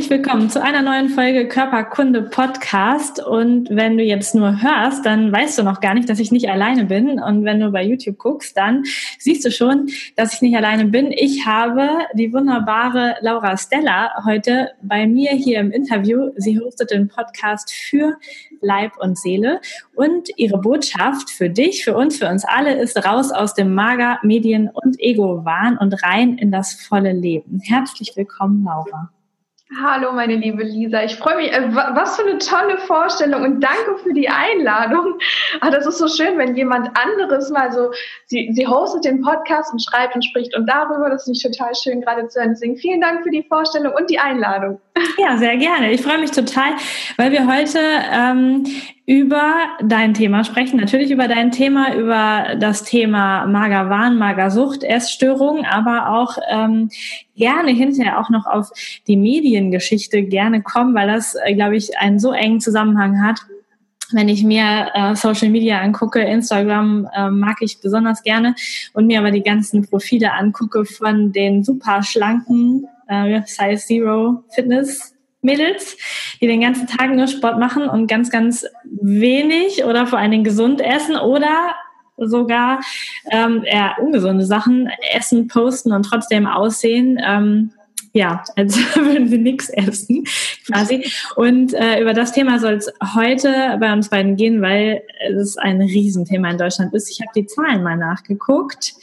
Herzlich willkommen zu einer neuen Folge Körperkunde Podcast. Und wenn du jetzt nur hörst, dann weißt du noch gar nicht, dass ich nicht alleine bin. Und wenn du bei YouTube guckst, dann siehst du schon, dass ich nicht alleine bin. Ich habe die wunderbare Laura Stella heute bei mir hier im Interview. Sie hostet den Podcast für Leib und Seele. Und ihre Botschaft für dich, für uns, für uns alle ist raus aus dem Mager, Medien und Ego-Wahn und rein in das volle Leben. Herzlich willkommen, Laura. Hallo, meine liebe Lisa. Ich freue mich. Äh, was für eine tolle Vorstellung und danke für die Einladung. Ah, das ist so schön, wenn jemand anderes mal so, sie, sie hostet den Podcast und schreibt und spricht und darüber. Das finde ich total schön gerade zu hören. Deswegen vielen Dank für die Vorstellung und die Einladung. Ja, sehr gerne. Ich freue mich total, weil wir heute ähm, über dein Thema sprechen. Natürlich über dein Thema, über das Thema Magerwahn, Magersucht, Essstörung, aber auch ähm, gerne hinterher auch noch auf die Mediengeschichte gerne kommen, weil das, äh, glaube ich, einen so engen Zusammenhang hat wenn ich mir äh, Social Media angucke, Instagram äh, mag ich besonders gerne und mir aber die ganzen Profile angucke von den super schlanken äh, Size Zero Fitness Mädels, die den ganzen Tag nur Sport machen und ganz, ganz wenig oder vor allen Dingen gesund essen oder sogar ähm, eher ungesunde Sachen essen, posten und trotzdem aussehen. Ähm, ja, als würden sie nichts essen, quasi. Und äh, über das Thema soll es heute bei uns beiden gehen, weil es ein Riesenthema in Deutschland ist. Ich habe die Zahlen mal nachgeguckt.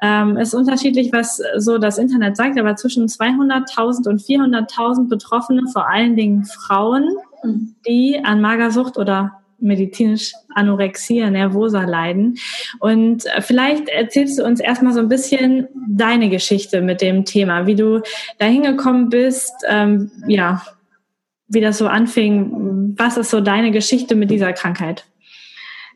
Ähm, ist unterschiedlich, was so das Internet sagt, aber zwischen 200.000 und 400.000 Betroffene, vor allen Dingen Frauen, mhm. die an Magersucht oder medizinisch Anorexia nervosa leiden. Und äh, vielleicht erzählst du uns erstmal so ein bisschen deine Geschichte mit dem Thema, wie du da hingekommen bist, ähm, ja, wie das so anfing. Was ist so deine Geschichte mit dieser Krankheit?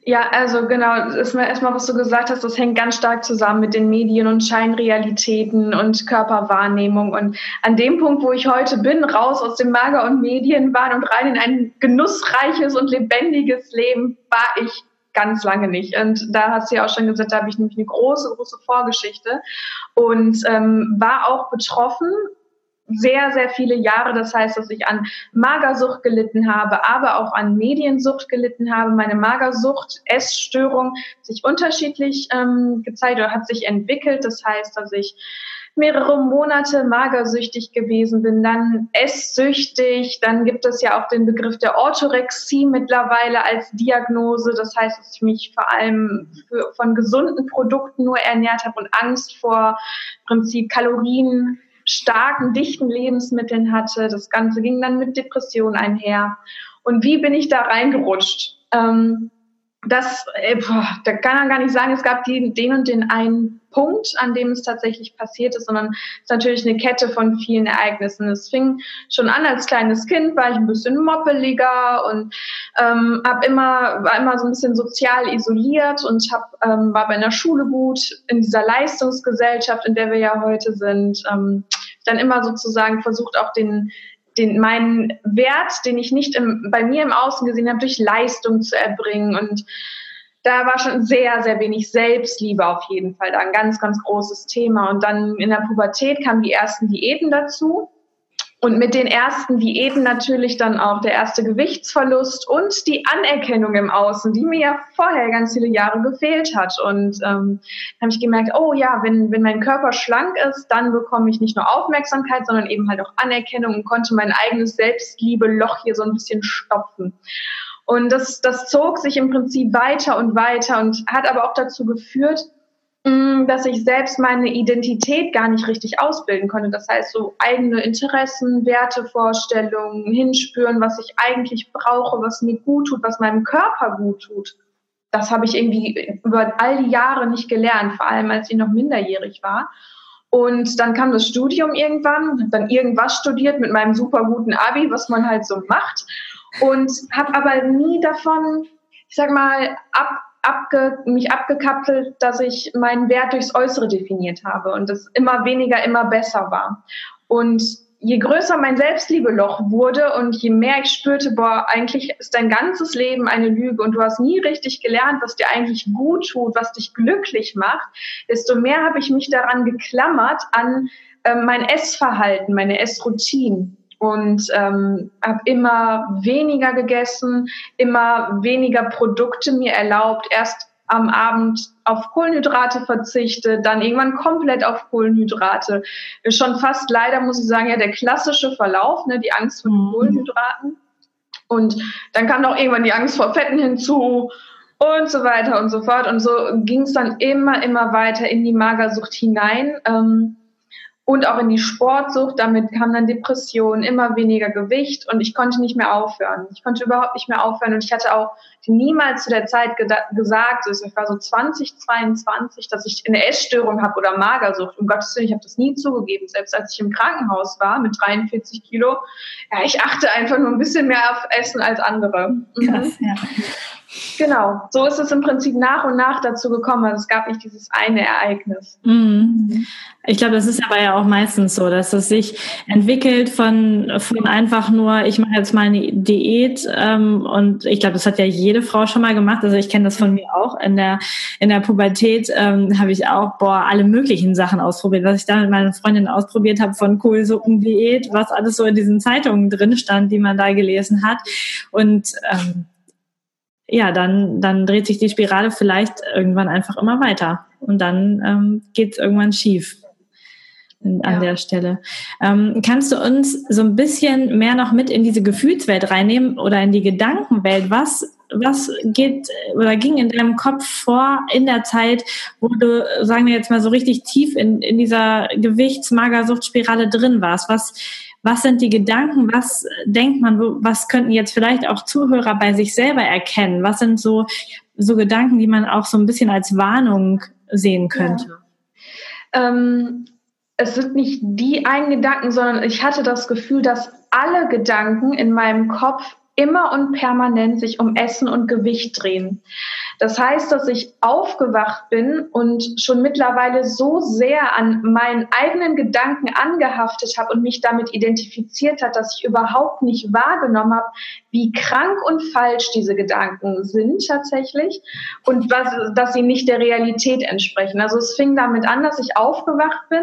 Ja, also genau, erstmal, erstmal, was du gesagt hast, das hängt ganz stark zusammen mit den Medien und Scheinrealitäten und Körperwahrnehmung. Und an dem Punkt, wo ich heute bin, raus aus dem Mager- und Medienwahn und rein in ein genussreiches und lebendiges Leben, war ich ganz lange nicht. Und da hast du ja auch schon gesagt, da habe ich nämlich eine große, große Vorgeschichte und ähm, war auch betroffen sehr, sehr viele Jahre. Das heißt, dass ich an Magersucht gelitten habe, aber auch an Mediensucht gelitten habe. Meine Magersucht, Essstörung sich unterschiedlich ähm, gezeigt oder hat sich entwickelt. Das heißt, dass ich mehrere Monate magersüchtig gewesen bin, dann esssüchtig, dann gibt es ja auch den Begriff der Orthorexie mittlerweile als Diagnose. Das heißt, dass ich mich vor allem für, von gesunden Produkten nur ernährt habe und Angst vor Prinzip Kalorien starken, dichten Lebensmitteln hatte. Das Ganze ging dann mit Depression einher. Und wie bin ich da reingerutscht? Ähm, das, äh, boah, da kann man gar nicht sagen, es gab die, den und den einen Punkt, an dem es tatsächlich passiert ist, sondern es ist natürlich eine Kette von vielen Ereignissen. Es fing schon an als kleines Kind, war ich ein bisschen moppeliger und ähm, hab immer, war immer so ein bisschen sozial isoliert und hab, ähm, war bei einer Schule gut, in dieser Leistungsgesellschaft, in der wir ja heute sind, ähm, dann immer sozusagen versucht auch den den, meinen Wert, den ich nicht im, bei mir im Außen gesehen habe, durch Leistung zu erbringen. Und da war schon sehr, sehr wenig Selbstliebe auf jeden Fall da ein ganz, ganz großes Thema. Und dann in der Pubertät kamen die ersten Diäten dazu. Und mit den ersten Diäten natürlich dann auch der erste Gewichtsverlust und die Anerkennung im Außen, die mir ja vorher ganz viele Jahre gefehlt hat. Und ähm, habe ich gemerkt, oh ja, wenn, wenn mein Körper schlank ist, dann bekomme ich nicht nur Aufmerksamkeit, sondern eben halt auch Anerkennung und konnte mein eigenes Selbstliebe-Loch hier so ein bisschen stopfen. Und das, das zog sich im Prinzip weiter und weiter und hat aber auch dazu geführt, dass ich selbst meine Identität gar nicht richtig ausbilden konnte. Das heißt, so eigene Interessen, Wertevorstellungen, hinspüren, was ich eigentlich brauche, was mir gut tut, was meinem Körper gut tut. Das habe ich irgendwie über all die Jahre nicht gelernt, vor allem als ich noch minderjährig war. Und dann kam das Studium irgendwann, dann irgendwas studiert mit meinem super guten Abi, was man halt so macht. Und habe aber nie davon ich sag mal, ab, abge, mich abgekapselt, dass ich meinen Wert durchs Äußere definiert habe und das immer weniger, immer besser war. Und je größer mein Selbstliebeloch wurde und je mehr ich spürte, boah, eigentlich ist dein ganzes Leben eine Lüge und du hast nie richtig gelernt, was dir eigentlich gut tut, was dich glücklich macht, desto mehr habe ich mich daran geklammert an äh, mein Essverhalten, meine Essroutine und ähm, habe immer weniger gegessen, immer weniger Produkte mir erlaubt, erst am Abend auf Kohlenhydrate verzichte, dann irgendwann komplett auf Kohlenhydrate. Schon fast leider, muss ich sagen, ja, der klassische Verlauf, ne, die Angst vor mhm. Kohlenhydraten. Und dann kam noch irgendwann die Angst vor Fetten hinzu und so weiter und so fort. Und so ging es dann immer, immer weiter in die Magersucht hinein. Ähm, und auch in die Sportsucht. Damit kam dann Depression, immer weniger Gewicht und ich konnte nicht mehr aufhören. Ich konnte überhaupt nicht mehr aufhören und ich hatte auch niemals zu der Zeit gesagt, also ich war so 20, 22, dass ich eine Essstörung habe oder Magersucht. Um Gottes Willen, ich habe das nie zugegeben. Selbst als ich im Krankenhaus war mit 43 Kilo, ja, ich achte einfach nur ein bisschen mehr auf Essen als andere. Mhm. Ja. Genau, so ist es im Prinzip nach und nach dazu gekommen. Also es gab nicht dieses eine Ereignis. Mhm. Ich glaube, das ist aber ja auch meistens so, dass es sich entwickelt von, von einfach nur, ich mache jetzt mal eine Diät ähm, und ich glaube, das hat ja jede Frau schon mal gemacht. Also ich kenne das von mir auch. In der, in der Pubertät ähm, habe ich auch, boah, alle möglichen Sachen ausprobiert. Was ich da mit meinen Freundinnen ausprobiert habe, von Kohlsuppendiät, was alles so in diesen Zeitungen drin stand, die man da gelesen hat. Und ähm, ja, dann, dann dreht sich die Spirale vielleicht irgendwann einfach immer weiter. Und dann ähm, geht es irgendwann schief an ja. der Stelle. Ähm, kannst du uns so ein bisschen mehr noch mit in diese Gefühlswelt reinnehmen oder in die Gedankenwelt? Was, was geht oder ging in deinem Kopf vor in der Zeit, wo du, sagen wir jetzt mal, so richtig tief in, in dieser Gewichtsmagersuchtspirale drin warst? Was, was sind die Gedanken? Was denkt man? Was könnten jetzt vielleicht auch Zuhörer bei sich selber erkennen? Was sind so, so Gedanken, die man auch so ein bisschen als Warnung sehen könnte? Ja. Ähm, es sind nicht die einen Gedanken, sondern ich hatte das Gefühl, dass alle Gedanken in meinem Kopf immer und permanent sich um Essen und Gewicht drehen. Das heißt, dass ich aufgewacht bin und schon mittlerweile so sehr an meinen eigenen Gedanken angehaftet habe und mich damit identifiziert hat, dass ich überhaupt nicht wahrgenommen habe, wie krank und falsch diese Gedanken sind tatsächlich und was, dass sie nicht der Realität entsprechen. Also es fing damit an, dass ich aufgewacht bin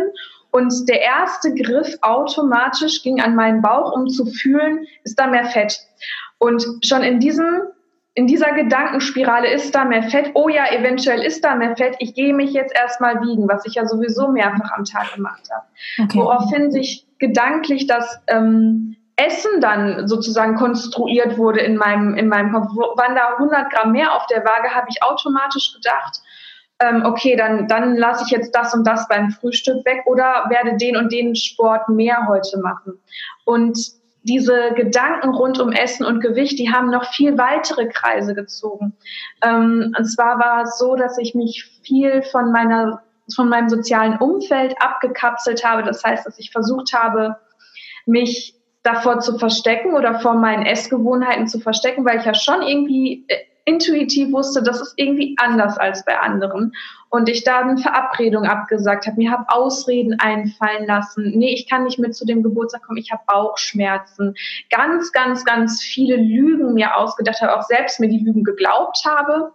und der erste Griff automatisch ging an meinen Bauch, um zu fühlen, ist da mehr Fett. Und schon in diesem in dieser Gedankenspirale ist da mehr Fett. Oh ja, eventuell ist da mehr Fett. Ich gehe mich jetzt erstmal wiegen, was ich ja sowieso mehrfach am Tag gemacht habe. Okay. Woraufhin sich gedanklich das ähm, Essen dann sozusagen konstruiert wurde in meinem, in meinem Kopf. Wann da 100 Gramm mehr auf der Waage, habe ich automatisch gedacht, ähm, okay, dann, dann lasse ich jetzt das und das beim Frühstück weg oder werde den und den Sport mehr heute machen. Und diese Gedanken rund um Essen und Gewicht, die haben noch viel weitere Kreise gezogen. Ähm, und zwar war es so, dass ich mich viel von meiner von meinem sozialen Umfeld abgekapselt habe. Das heißt, dass ich versucht habe, mich davor zu verstecken oder vor meinen Essgewohnheiten zu verstecken, weil ich ja schon irgendwie äh, intuitiv wusste, das ist irgendwie anders als bei anderen. Und ich da eine Verabredung abgesagt habe, mir habe Ausreden einfallen lassen. Nee, ich kann nicht mit zu dem Geburtstag kommen, ich habe Bauchschmerzen. Ganz, ganz, ganz viele Lügen mir ausgedacht habe, auch selbst mir die Lügen geglaubt habe.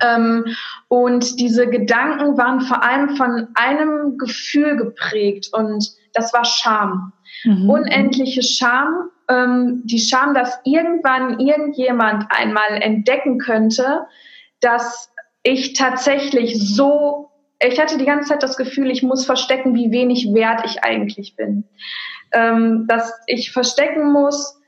Ähm, und diese Gedanken waren vor allem von einem Gefühl geprägt und das war Scham. Mhm. Unendliche Scham ähm, die Scham, dass irgendwann irgendjemand einmal entdecken könnte, dass ich tatsächlich so, ich hatte die ganze Zeit das Gefühl, ich muss verstecken, wie wenig wert ich eigentlich bin. Ähm, dass ich verstecken muss,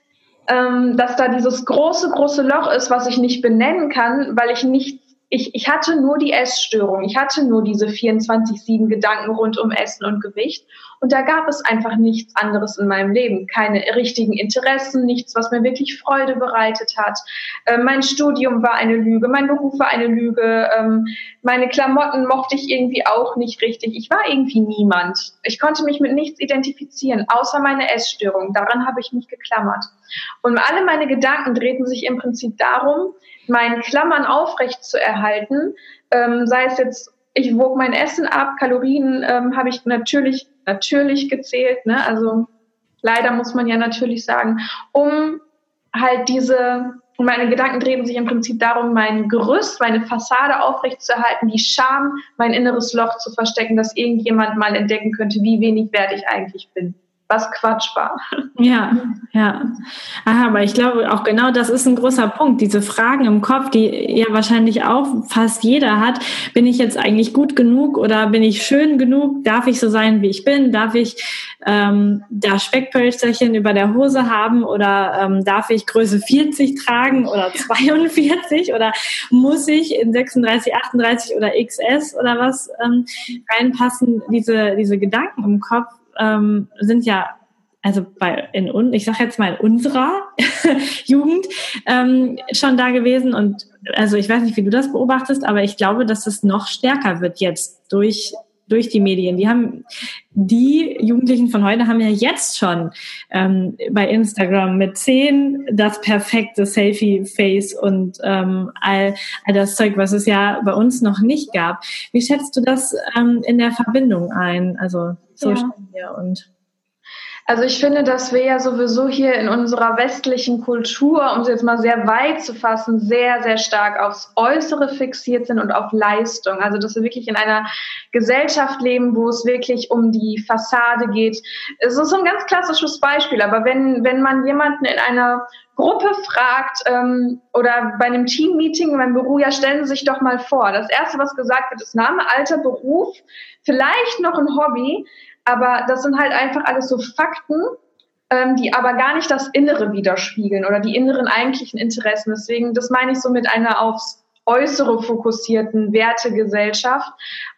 ähm, dass da dieses große, große Loch ist, was ich nicht benennen kann, weil ich nicht ich, ich hatte nur die Essstörung. Ich hatte nur diese 24-7 Gedanken rund um Essen und Gewicht. Und da gab es einfach nichts anderes in meinem Leben. Keine richtigen Interessen, nichts, was mir wirklich Freude bereitet hat. Äh, mein Studium war eine Lüge, mein Beruf war eine Lüge. Ähm, meine Klamotten mochte ich irgendwie auch nicht richtig. Ich war irgendwie niemand. Ich konnte mich mit nichts identifizieren, außer meine Essstörung. Daran habe ich mich geklammert. Und alle meine Gedanken drehten sich im Prinzip darum, meinen Klammern aufrecht zu erhalten, ähm, sei es jetzt ich wog mein Essen ab, Kalorien ähm, habe ich natürlich, natürlich gezählt, ne? also leider muss man ja natürlich sagen, um halt diese, meine Gedanken drehen sich im Prinzip darum, mein Gerüst, meine Fassade aufrechtzuerhalten, die Scham, mein inneres Loch zu verstecken, dass irgendjemand mal entdecken könnte, wie wenig wert ich eigentlich bin was Quatsch war. Ja, ja. Aha, aber ich glaube auch genau das ist ein großer Punkt. Diese Fragen im Kopf, die ja wahrscheinlich auch fast jeder hat. Bin ich jetzt eigentlich gut genug oder bin ich schön genug? Darf ich so sein, wie ich bin? Darf ich ähm, da Speckpölsterchen über der Hose haben oder ähm, darf ich Größe 40 tragen oder 42 oder muss ich in 36, 38 oder XS oder was ähm, reinpassen? Diese, diese Gedanken im Kopf ähm, sind ja also bei in ich sage jetzt mal in unserer Jugend ähm, schon da gewesen und also ich weiß nicht, wie du das beobachtest, aber ich glaube, dass es noch stärker wird jetzt durch durch die Medien. Die haben die Jugendlichen von heute haben ja jetzt schon ähm, bei Instagram mit zehn das perfekte Selfie-Face und ähm, all, all das Zeug, was es ja bei uns noch nicht gab. Wie schätzt du das ähm, in der Verbindung ein? Also Social Media und also ich finde, dass wir ja sowieso hier in unserer westlichen Kultur, um es jetzt mal sehr weit zu fassen, sehr, sehr stark aufs Äußere fixiert sind und auf Leistung. Also dass wir wirklich in einer Gesellschaft leben, wo es wirklich um die Fassade geht. Es ist so ein ganz klassisches Beispiel, aber wenn, wenn man jemanden in einer Gruppe fragt ähm, oder bei einem Teammeeting beim Büro, ja, stellen Sie sich doch mal vor. Das Erste, was gesagt wird, ist Name, Alter, Beruf, vielleicht noch ein Hobby. Aber das sind halt einfach alles so Fakten, ähm, die aber gar nicht das Innere widerspiegeln oder die inneren eigentlichen Interessen. Deswegen, das meine ich so mit einer aufs Äußere fokussierten Wertegesellschaft.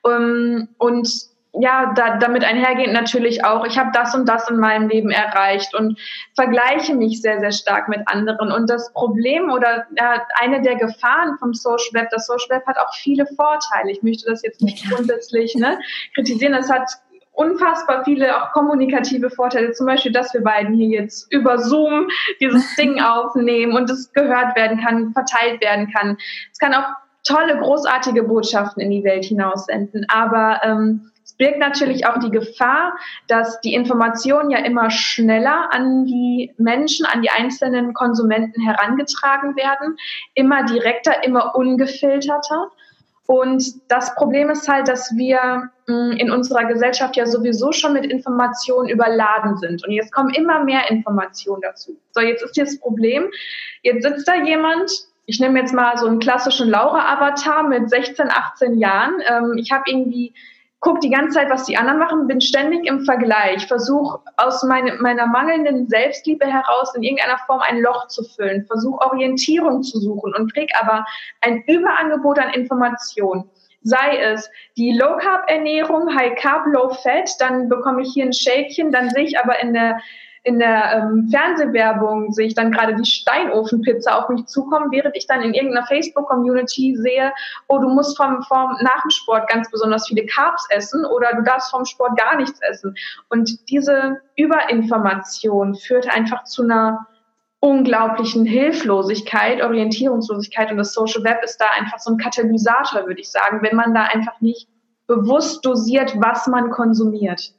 Ähm, und ja, da, damit einhergehend natürlich auch, ich habe das und das in meinem Leben erreicht und vergleiche mich sehr, sehr stark mit anderen. Und das Problem oder ja, eine der Gefahren vom Social Web, das Social Web hat auch viele Vorteile. Ich möchte das jetzt nicht grundsätzlich ne, kritisieren. Es hat unfassbar viele auch kommunikative Vorteile, zum Beispiel, dass wir beiden hier jetzt über Zoom dieses Ding aufnehmen und es gehört werden kann, verteilt werden kann. Es kann auch tolle, großartige Botschaften in die Welt hinaussenden, aber ähm, es birgt natürlich auch die Gefahr, dass die Informationen ja immer schneller an die Menschen, an die einzelnen Konsumenten herangetragen werden, immer direkter, immer ungefilterter. Und das Problem ist halt, dass wir mm, in unserer Gesellschaft ja sowieso schon mit Informationen überladen sind. Und jetzt kommen immer mehr Informationen dazu. So, jetzt ist hier das Problem. Jetzt sitzt da jemand, ich nehme jetzt mal so einen klassischen Laura-Avatar mit 16, 18 Jahren. Ähm, ich habe irgendwie gucke die ganze Zeit, was die anderen machen, bin ständig im Vergleich, versuche aus meine, meiner mangelnden Selbstliebe heraus in irgendeiner Form ein Loch zu füllen, versuche Orientierung zu suchen und krieg aber ein Überangebot an Informationen. Sei es die Low Carb Ernährung, High Carb, Low Fat, dann bekomme ich hier ein Shäkchen, dann sehe ich aber in der in der ähm, Fernsehwerbung sehe ich dann gerade die Steinofenpizza auf mich zukommen, während ich dann in irgendeiner Facebook-Community sehe, oh, du musst vom, vom, nach dem Sport ganz besonders viele Carbs essen oder du darfst vom Sport gar nichts essen. Und diese Überinformation führt einfach zu einer unglaublichen Hilflosigkeit, Orientierungslosigkeit und das Social Web ist da einfach so ein Katalysator, würde ich sagen, wenn man da einfach nicht bewusst dosiert, was man konsumiert.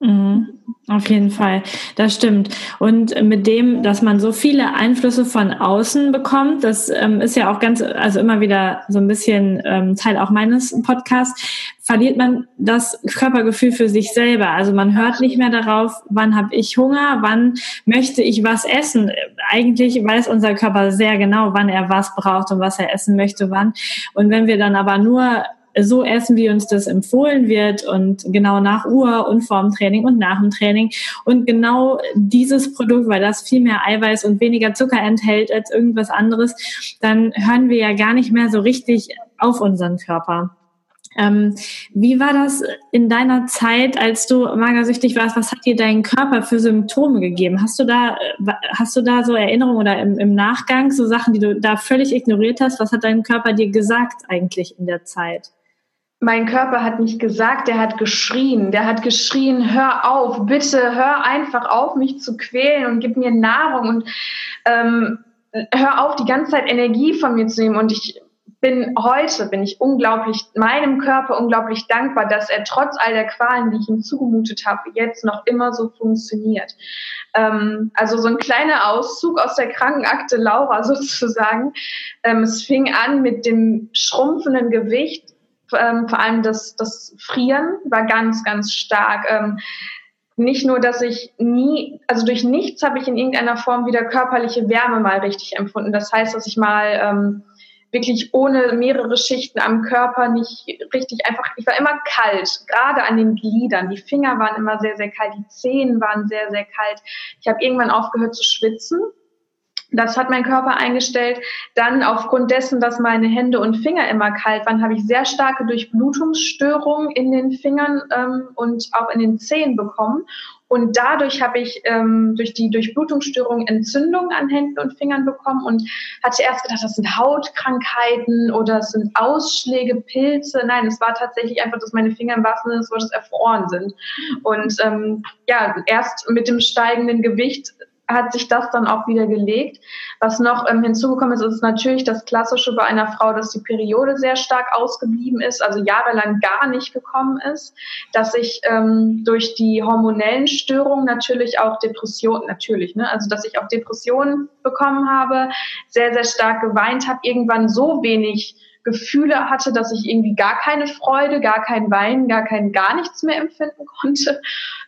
Mhm. Auf jeden Fall, das stimmt. Und mit dem, dass man so viele Einflüsse von außen bekommt, das ähm, ist ja auch ganz, also immer wieder so ein bisschen ähm, Teil auch meines Podcasts, verliert man das Körpergefühl für sich selber. Also man hört nicht mehr darauf, wann habe ich Hunger, wann möchte ich was essen. Eigentlich weiß unser Körper sehr genau, wann er was braucht und was er essen möchte, wann. Und wenn wir dann aber nur so essen, wie uns das empfohlen wird und genau nach Uhr und vorm Training und nach dem Training. Und genau dieses Produkt, weil das viel mehr Eiweiß und weniger Zucker enthält als irgendwas anderes, dann hören wir ja gar nicht mehr so richtig auf unseren Körper. Ähm, wie war das in deiner Zeit, als du magersüchtig warst? Was hat dir dein Körper für Symptome gegeben? Hast du da, äh, hast du da so Erinnerungen oder im, im Nachgang so Sachen, die du da völlig ignoriert hast? Was hat dein Körper dir gesagt eigentlich in der Zeit? Mein Körper hat nicht gesagt, der hat geschrien. Der hat geschrien, hör auf, bitte hör einfach auf, mich zu quälen und gib mir Nahrung und ähm, hör auf, die ganze Zeit Energie von mir zu nehmen. Und ich bin heute, bin ich unglaublich, meinem Körper unglaublich dankbar, dass er trotz all der Qualen, die ich ihm zugemutet habe, jetzt noch immer so funktioniert. Ähm, also so ein kleiner Auszug aus der Krankenakte Laura sozusagen. Ähm, es fing an mit dem schrumpfenden Gewicht, ähm, vor allem das, das Frieren war ganz, ganz stark. Ähm, nicht nur, dass ich nie, also durch nichts habe ich in irgendeiner Form wieder körperliche Wärme mal richtig empfunden. Das heißt, dass ich mal ähm, wirklich ohne mehrere Schichten am Körper nicht richtig einfach, ich war immer kalt, gerade an den Gliedern. Die Finger waren immer sehr, sehr kalt, die Zehen waren sehr, sehr kalt. Ich habe irgendwann aufgehört zu schwitzen das hat mein Körper eingestellt. Dann aufgrund dessen, dass meine Hände und Finger immer kalt waren, habe ich sehr starke Durchblutungsstörungen in den Fingern ähm, und auch in den Zehen bekommen. Und dadurch habe ich ähm, durch die Durchblutungsstörung Entzündungen an Händen und Fingern bekommen und hatte erst gedacht, das sind Hautkrankheiten oder es sind Ausschläge, Pilze. Nein, es war tatsächlich einfach, dass meine Finger im wahrsten Sinne des Wortes erfroren sind. Und ähm, ja, erst mit dem steigenden Gewicht hat sich das dann auch wieder gelegt. Was noch ähm, hinzugekommen ist, ist natürlich das Klassische bei einer Frau, dass die Periode sehr stark ausgeblieben ist, also jahrelang gar nicht gekommen ist, dass ich ähm, durch die hormonellen Störungen natürlich auch Depressionen, natürlich, ne, also dass ich auch Depressionen bekommen habe, sehr, sehr stark geweint habe, irgendwann so wenig Gefühle hatte, dass ich irgendwie gar keine Freude, gar kein Weinen, gar kein gar nichts mehr empfinden konnte.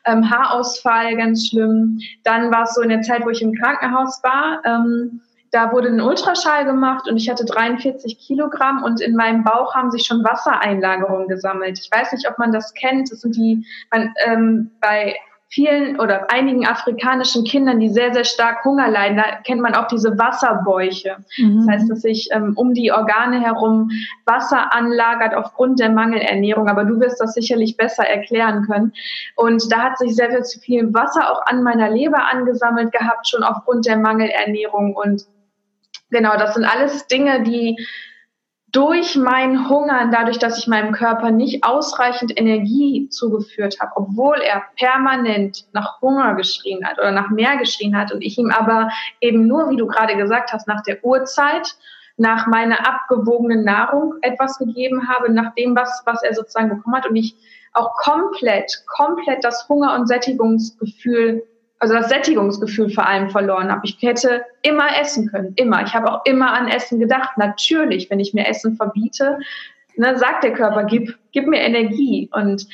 Ähm, Haarausfall, ganz schlimm. Dann war es so in der Zeit, wo ich im Krankenhaus war. Ähm, da wurde ein Ultraschall gemacht und ich hatte 43 Kilogramm und in meinem Bauch haben sich schon Wassereinlagerungen gesammelt. Ich weiß nicht, ob man das kennt. Das sind die, man, ähm, bei vielen oder einigen afrikanischen Kindern, die sehr, sehr stark Hunger leiden, da kennt man auch diese Wasserbäuche. Mhm. Das heißt, dass sich ähm, um die Organe herum Wasser anlagert aufgrund der Mangelernährung. Aber du wirst das sicherlich besser erklären können. Und da hat sich sehr, sehr viel Wasser auch an meiner Leber angesammelt gehabt, schon aufgrund der Mangelernährung. Und genau, das sind alles Dinge, die durch mein Hungern, dadurch, dass ich meinem Körper nicht ausreichend Energie zugeführt habe, obwohl er permanent nach Hunger geschrien hat oder nach mehr geschrien hat und ich ihm aber eben nur, wie du gerade gesagt hast, nach der Uhrzeit, nach meiner abgewogenen Nahrung etwas gegeben habe, nach dem, was, was er sozusagen bekommen hat und ich auch komplett, komplett das Hunger- und Sättigungsgefühl also das Sättigungsgefühl vor allem verloren habe. Ich hätte immer essen können, immer. Ich habe auch immer an Essen gedacht. Natürlich, wenn ich mir Essen verbiete, ne, sagt der Körper, gib, gib mir Energie. Und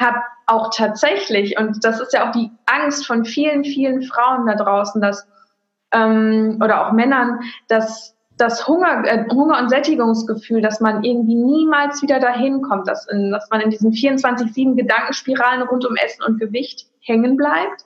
habe auch tatsächlich, und das ist ja auch die Angst von vielen, vielen Frauen da draußen, dass ähm, oder auch Männern, dass das Hunger, äh, Hunger und Sättigungsgefühl, dass man irgendwie niemals wieder dahin kommt, dass, in, dass man in diesen 24-7 Gedankenspiralen rund um Essen und Gewicht hängen bleibt.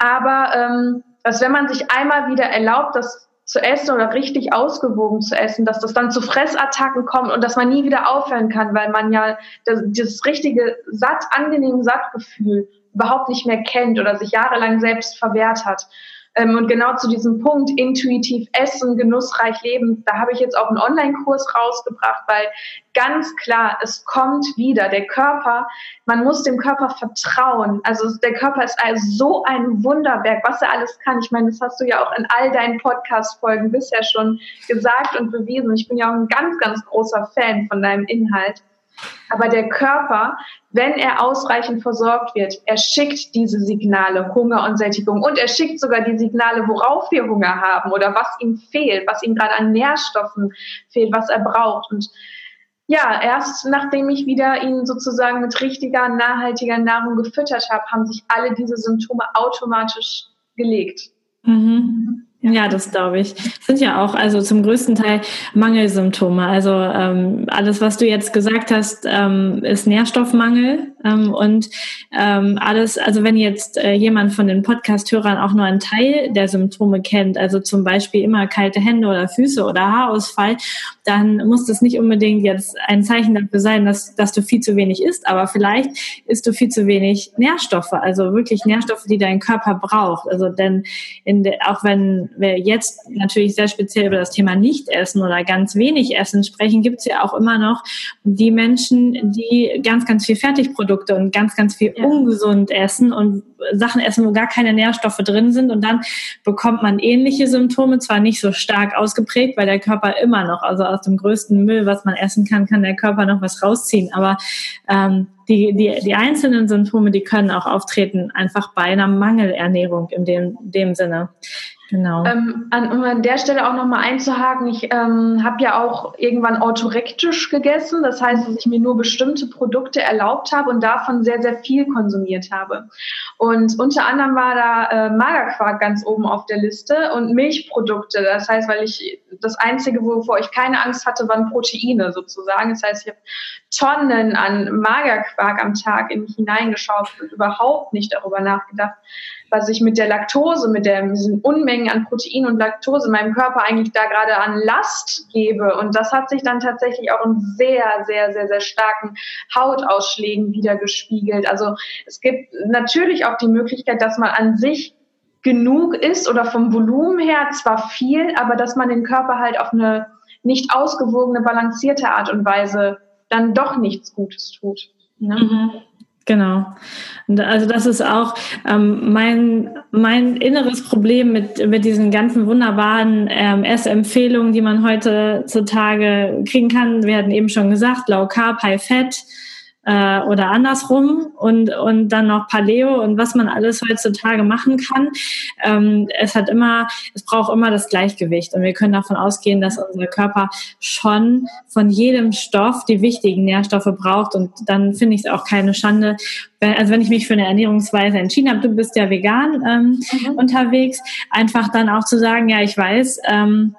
Aber ähm, dass wenn man sich einmal wieder erlaubt, das zu essen oder richtig ausgewogen zu essen, dass das dann zu Fressattacken kommt und dass man nie wieder aufhören kann, weil man ja das, dieses richtige satt, angenehme Sattgefühl überhaupt nicht mehr kennt oder sich jahrelang selbst verwehrt hat. Ähm, und genau zu diesem Punkt, intuitiv essen, genussreich leben, da habe ich jetzt auch einen Online-Kurs rausgebracht, weil ganz klar, es kommt wieder. Der Körper, man muss dem Körper vertrauen. Also der Körper ist so ein Wunderwerk, was er alles kann. Ich meine, das hast du ja auch in all deinen Podcast-Folgen bisher schon gesagt und bewiesen. Ich bin ja auch ein ganz, ganz großer Fan von deinem Inhalt. Aber der Körper, wenn er ausreichend versorgt wird, er schickt diese Signale Hunger und Sättigung und er schickt sogar die Signale, worauf wir Hunger haben oder was ihm fehlt, was ihm gerade an Nährstoffen fehlt, was er braucht. Und ja, erst nachdem ich wieder ihn sozusagen mit richtiger, nachhaltiger Nahrung gefüttert habe, haben sich alle diese Symptome automatisch gelegt. Mhm. Ja, das glaube ich. Sind ja auch also zum größten Teil Mangelsymptome. Also ähm, alles, was du jetzt gesagt hast, ähm, ist Nährstoffmangel Ähm, und ähm, alles, also wenn jetzt äh, jemand von den Podcast-Hörern auch nur einen Teil der Symptome kennt, also zum Beispiel immer kalte Hände oder Füße oder Haarausfall, dann muss das nicht unbedingt jetzt ein Zeichen dafür sein, dass, dass du viel zu wenig isst, aber vielleicht isst du viel zu wenig Nährstoffe, also wirklich Nährstoffe, die dein Körper braucht. Also denn in de, auch wenn wir jetzt natürlich sehr speziell über das Thema Nicht-Essen oder ganz wenig Essen sprechen, gibt es ja auch immer noch die Menschen, die ganz, ganz viel Fertigprodukte und ganz, ganz viel ja. ungesund essen und Sachen essen, wo gar keine Nährstoffe drin sind. Und dann bekommt man ähnliche Symptome, zwar nicht so stark ausgeprägt, weil der Körper immer noch, also aus dem größten Müll, was man essen kann, kann der Körper noch was rausziehen. Aber ähm, die, die, die einzelnen Symptome, die können auch auftreten, einfach bei einer Mangelernährung in dem, dem Sinne. Genau. Ähm, an, um an der Stelle auch nochmal einzuhaken, ich ähm, habe ja auch irgendwann autorektisch gegessen, das heißt, dass ich mir nur bestimmte Produkte erlaubt habe und davon sehr, sehr viel konsumiert habe. Und unter anderem war da äh, Magerquark ganz oben auf der Liste und Milchprodukte. Das heißt, weil ich das Einzige, wovor ich keine Angst hatte, waren Proteine sozusagen. Das heißt, ich habe Tonnen an Magerquark am Tag in mich hineingeschaut und überhaupt nicht darüber nachgedacht, was ich mit der Laktose, mit der, diesen Unmengen an Protein und Laktose meinem Körper eigentlich da gerade an Last gebe. Und das hat sich dann tatsächlich auch in sehr, sehr, sehr, sehr starken Hautausschlägen wieder gespiegelt. Also es gibt natürlich auch die Möglichkeit, dass man an sich genug ist oder vom Volumen her zwar viel, aber dass man den Körper halt auf eine nicht ausgewogene, balancierte Art und Weise dann doch nichts Gutes tut. Ne? Mhm. Genau. Und also das ist auch ähm, mein, mein inneres Problem mit, mit diesen ganzen wunderbaren ähm, Essempfehlungen, die man heutzutage kriegen kann. Wir hatten eben schon gesagt, Low Carb, High Fat äh, oder andersrum und, und dann noch Paleo und was man alles heutzutage machen kann. Ähm, es hat immer, es braucht immer das Gleichgewicht und wir können davon ausgehen, dass unser Körper schon von jedem Stoff die wichtigen Nährstoffe braucht und dann finde ich es auch keine Schande, also wenn ich mich für eine Ernährungsweise entschieden habe, du bist ja vegan ähm, mhm. unterwegs, einfach dann auch zu sagen, ja, ich weiß, ähm,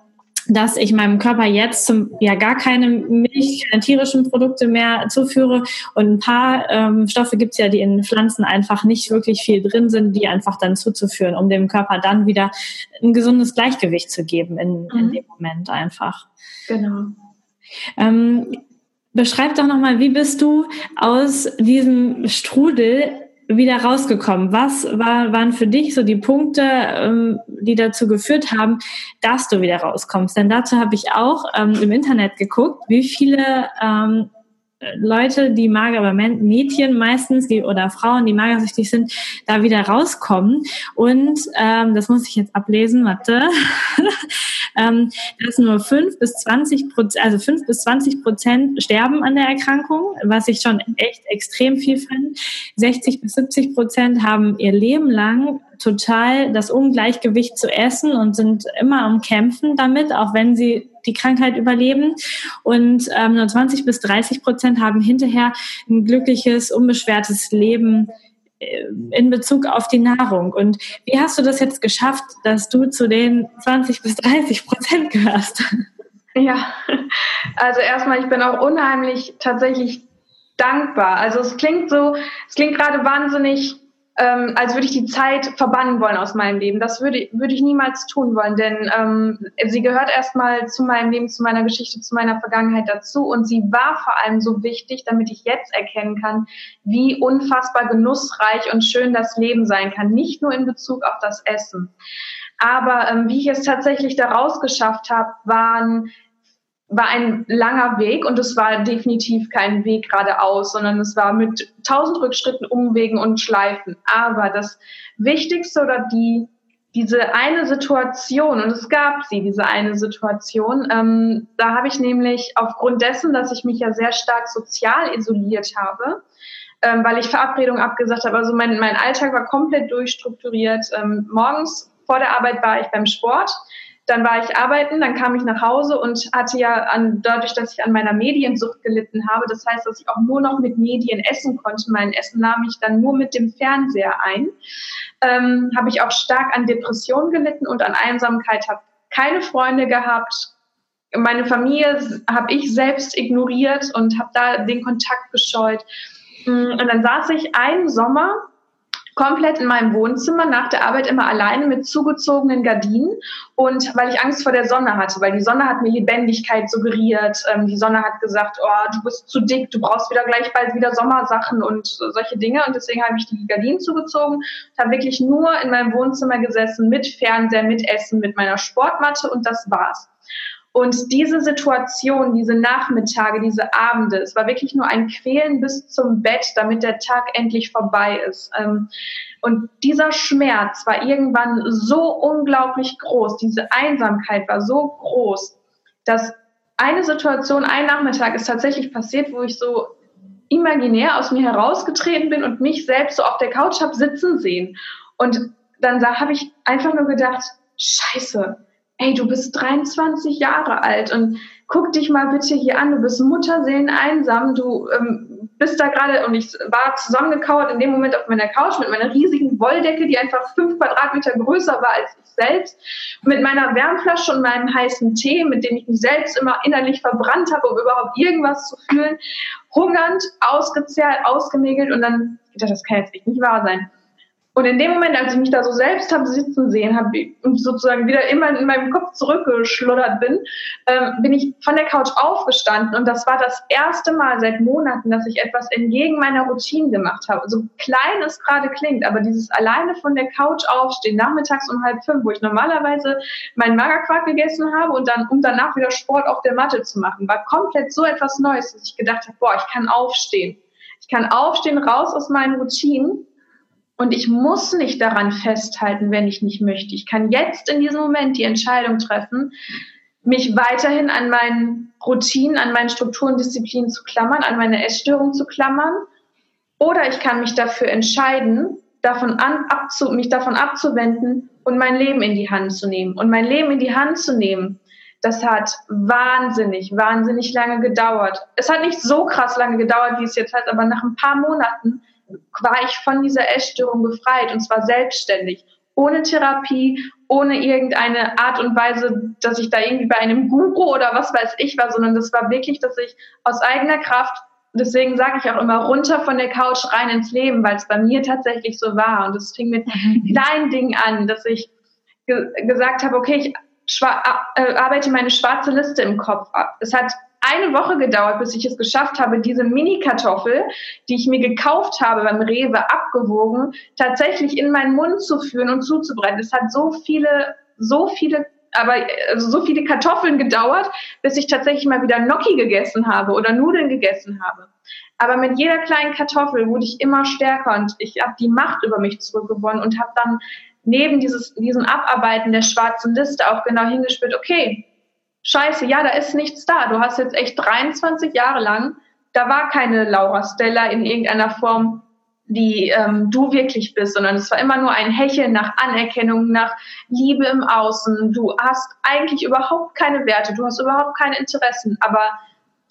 dass ich meinem Körper jetzt zum, ja gar keine Milch, keine tierischen Produkte mehr zuführe. Und ein paar ähm, Stoffe gibt's ja, die in Pflanzen einfach nicht wirklich viel drin sind, die einfach dann zuzuführen, um dem Körper dann wieder ein gesundes Gleichgewicht zu geben in, mhm. in dem Moment einfach. Genau. Ähm, beschreib doch nochmal, wie bist du aus diesem Strudel wieder rausgekommen? Was war, waren für dich so die Punkte, ähm, die dazu geführt haben, dass du wieder rauskommst? Denn dazu habe ich auch ähm, im Internet geguckt, wie viele ähm, Leute, die mager, aber Mädchen meistens, die oder Frauen, die magersüchtig sind, da wieder rauskommen. Und ähm, das muss ich jetzt ablesen, warte. ähm, dass nur fünf bis zwanzig Prozent, also fünf bis zwanzig Prozent sterben an der Erkrankung, was ich schon echt extrem viel finde. 60 bis 70 Prozent haben ihr Leben lang total das Ungleichgewicht zu essen und sind immer am Kämpfen damit, auch wenn sie die Krankheit überleben. Und ähm, nur 20 bis 30 Prozent haben hinterher ein glückliches, unbeschwertes Leben äh, in Bezug auf die Nahrung. Und wie hast du das jetzt geschafft, dass du zu den 20 bis 30 Prozent gehörst? Ja, also erstmal, ich bin auch unheimlich tatsächlich dankbar. Also es klingt so, es klingt gerade wahnsinnig ähm, als würde ich die Zeit verbannen wollen aus meinem Leben. Das würde, würde ich niemals tun wollen, denn ähm, sie gehört erstmal zu meinem Leben, zu meiner Geschichte, zu meiner Vergangenheit dazu und sie war vor allem so wichtig, damit ich jetzt erkennen kann, wie unfassbar genussreich und schön das Leben sein kann, nicht nur in Bezug auf das Essen. Aber ähm, wie ich es tatsächlich daraus geschafft habe, waren war ein langer Weg und es war definitiv kein Weg geradeaus, sondern es war mit tausend Rückschritten, Umwegen und Schleifen. Aber das Wichtigste oder die diese eine Situation, und es gab sie, diese eine Situation, ähm, da habe ich nämlich aufgrund dessen, dass ich mich ja sehr stark sozial isoliert habe, ähm, weil ich Verabredungen abgesagt habe, also mein, mein Alltag war komplett durchstrukturiert. Ähm, morgens vor der Arbeit war ich beim Sport, dann war ich arbeiten, dann kam ich nach Hause und hatte ja an, dadurch, dass ich an meiner Mediensucht gelitten habe, das heißt, dass ich auch nur noch mit Medien essen konnte. Mein Essen nahm ich dann nur mit dem Fernseher ein. Ähm, habe ich auch stark an Depressionen gelitten und an Einsamkeit, habe keine Freunde gehabt. Meine Familie habe ich selbst ignoriert und habe da den Kontakt gescheut. Mm, und dann saß ich einen Sommer komplett in meinem Wohnzimmer nach der Arbeit immer alleine mit zugezogenen Gardinen und weil ich Angst vor der Sonne hatte, weil die Sonne hat mir Lebendigkeit suggeriert, ähm, die Sonne hat gesagt, oh, du bist zu dick, du brauchst wieder gleich bald wieder Sommersachen und solche Dinge und deswegen habe ich die Gardinen zugezogen habe wirklich nur in meinem Wohnzimmer gesessen mit Fernseher, mit Essen, mit meiner Sportmatte und das war's. Und diese Situation, diese Nachmittage, diese Abende, es war wirklich nur ein Quälen bis zum Bett, damit der Tag endlich vorbei ist. Ähm, und dieser Schmerz war irgendwann so unglaublich groß, diese Einsamkeit war so groß, dass eine Situation, ein Nachmittag ist tatsächlich passiert, wo ich so imaginär aus mir herausgetreten bin und mich selbst so auf der Couch habe sitzen sehen. Und dann habe ich einfach nur gedacht, scheiße, ey, du bist 23 Jahre alt und guck dich mal bitte hier an, du bist Mutterseelen einsam, du ähm, bist da gerade und ich war zusammengekauert in dem Moment auf meiner Couch mit meiner riesigen Wolldecke, die einfach fünf Quadratmeter größer war als ich selbst, mit meiner Wärmflasche und meinem heißen Tee, mit dem ich mich selbst immer innerlich verbrannt habe, um überhaupt irgendwas zu fühlen, hungernd, ausgezehrt, ausgenägelt und dann, das kann jetzt nicht wahr sein. Und in dem Moment, als ich mich da so selbst habe sitzen sehen habe und sozusagen wieder immer in meinem Kopf zurückgeschluddert bin, ähm, bin ich von der Couch aufgestanden und das war das erste Mal seit Monaten, dass ich etwas entgegen meiner Routine gemacht habe. So klein es gerade klingt, aber dieses alleine von der Couch aufstehen, nachmittags um halb fünf, wo ich normalerweise meinen Magerquark gegessen habe und dann, um danach wieder Sport auf der Matte zu machen, war komplett so etwas Neues, dass ich gedacht habe, boah, ich kann aufstehen. Ich kann aufstehen, raus aus meinen Routinen und ich muss nicht daran festhalten, wenn ich nicht möchte. Ich kann jetzt in diesem Moment die Entscheidung treffen, mich weiterhin an meinen Routinen, an meinen Strukturen, Disziplinen zu klammern, an meine Essstörung zu klammern. Oder ich kann mich dafür entscheiden, davon an, abzu, mich davon abzuwenden und mein Leben in die Hand zu nehmen. Und mein Leben in die Hand zu nehmen, das hat wahnsinnig, wahnsinnig lange gedauert. Es hat nicht so krass lange gedauert, wie es jetzt hat, aber nach ein paar Monaten war ich von dieser Essstörung befreit und zwar selbstständig, ohne Therapie, ohne irgendeine Art und Weise, dass ich da irgendwie bei einem Guru oder was weiß ich war, sondern das war wirklich, dass ich aus eigener Kraft, deswegen sage ich auch immer, runter von der Couch rein ins Leben, weil es bei mir tatsächlich so war. Und es fing mit mhm. kleinen Dingen an, dass ich ge gesagt habe, okay, ich äh, arbeite meine schwarze Liste im Kopf ab. Es hat eine Woche gedauert, bis ich es geschafft habe, diese Mini-Kartoffel, die ich mir gekauft habe beim Rewe, abgewogen, tatsächlich in meinen Mund zu führen und zuzubereiten. Es hat so viele, so viele, aber also so viele Kartoffeln gedauert, bis ich tatsächlich mal wieder Gnocchi gegessen habe oder Nudeln gegessen habe. Aber mit jeder kleinen Kartoffel wurde ich immer stärker und ich habe die Macht über mich zurückgewonnen und habe dann neben dieses, diesem Abarbeiten der schwarzen Liste auch genau hingespürt, okay, scheiße, ja, da ist nichts da. Du hast jetzt echt 23 Jahre lang, da war keine Laura Stella in irgendeiner Form, die ähm, du wirklich bist, sondern es war immer nur ein Hecheln nach Anerkennung, nach Liebe im Außen. Du hast eigentlich überhaupt keine Werte, du hast überhaupt keine Interessen, aber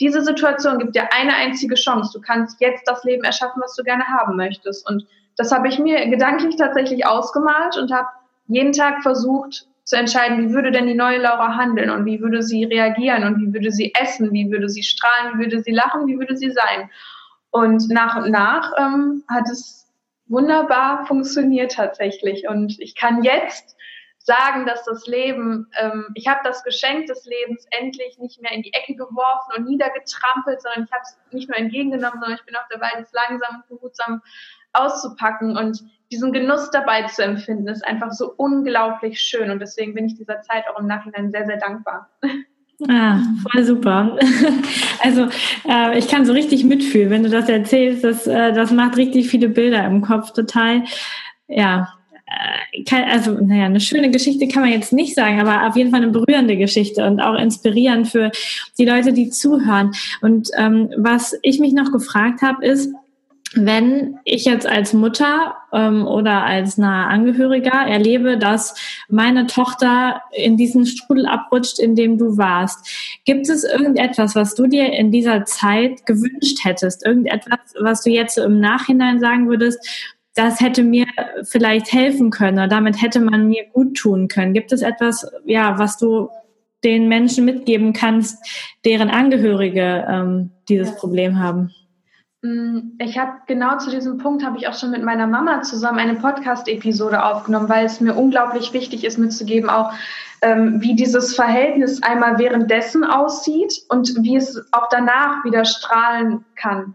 diese Situation gibt dir eine einzige Chance. Du kannst jetzt das Leben erschaffen, was du gerne haben möchtest. Und das habe ich mir gedanklich tatsächlich ausgemalt und habe jeden Tag versucht, zu entscheiden, wie würde denn die neue Laura handeln und wie würde sie reagieren und wie würde sie essen, wie würde sie strahlen, wie würde sie lachen, wie würde sie sein. Und nach und nach ähm, hat es wunderbar funktioniert tatsächlich. Und ich kann jetzt sagen, dass das Leben, ähm, ich habe das Geschenk des Lebens endlich nicht mehr in die Ecke geworfen und niedergetrampelt, sondern ich habe es nicht nur entgegengenommen, sondern ich bin der Weide es langsam und behutsam auszupacken und diesen Genuss dabei zu empfinden, ist einfach so unglaublich schön. Und deswegen bin ich dieser Zeit auch im Nachhinein sehr, sehr dankbar. Ah, voll super. Also äh, ich kann so richtig mitfühlen, wenn du das erzählst. Das, äh, das macht richtig viele Bilder im Kopf. Total, ja. Äh, also, naja, eine schöne Geschichte kann man jetzt nicht sagen, aber auf jeden Fall eine berührende Geschichte und auch inspirierend für die Leute, die zuhören. Und ähm, was ich mich noch gefragt habe, ist, wenn ich jetzt als Mutter ähm, oder als nahe Angehöriger erlebe, dass meine Tochter in diesen Strudel abrutscht, in dem du warst, gibt es irgendetwas, was du dir in dieser Zeit gewünscht hättest? Irgendetwas, was du jetzt im Nachhinein sagen würdest, das hätte mir vielleicht helfen können oder damit hätte man mir gut tun können? Gibt es etwas, ja, was du den Menschen mitgeben kannst, deren Angehörige ähm, dieses Problem haben? Mm, ich habe genau zu diesem Punkt habe ich auch schon mit meiner Mama zusammen eine Podcast-Episode aufgenommen, weil es mir unglaublich wichtig ist mitzugeben, auch ähm, wie dieses Verhältnis einmal währenddessen aussieht und wie es auch danach wieder strahlen kann.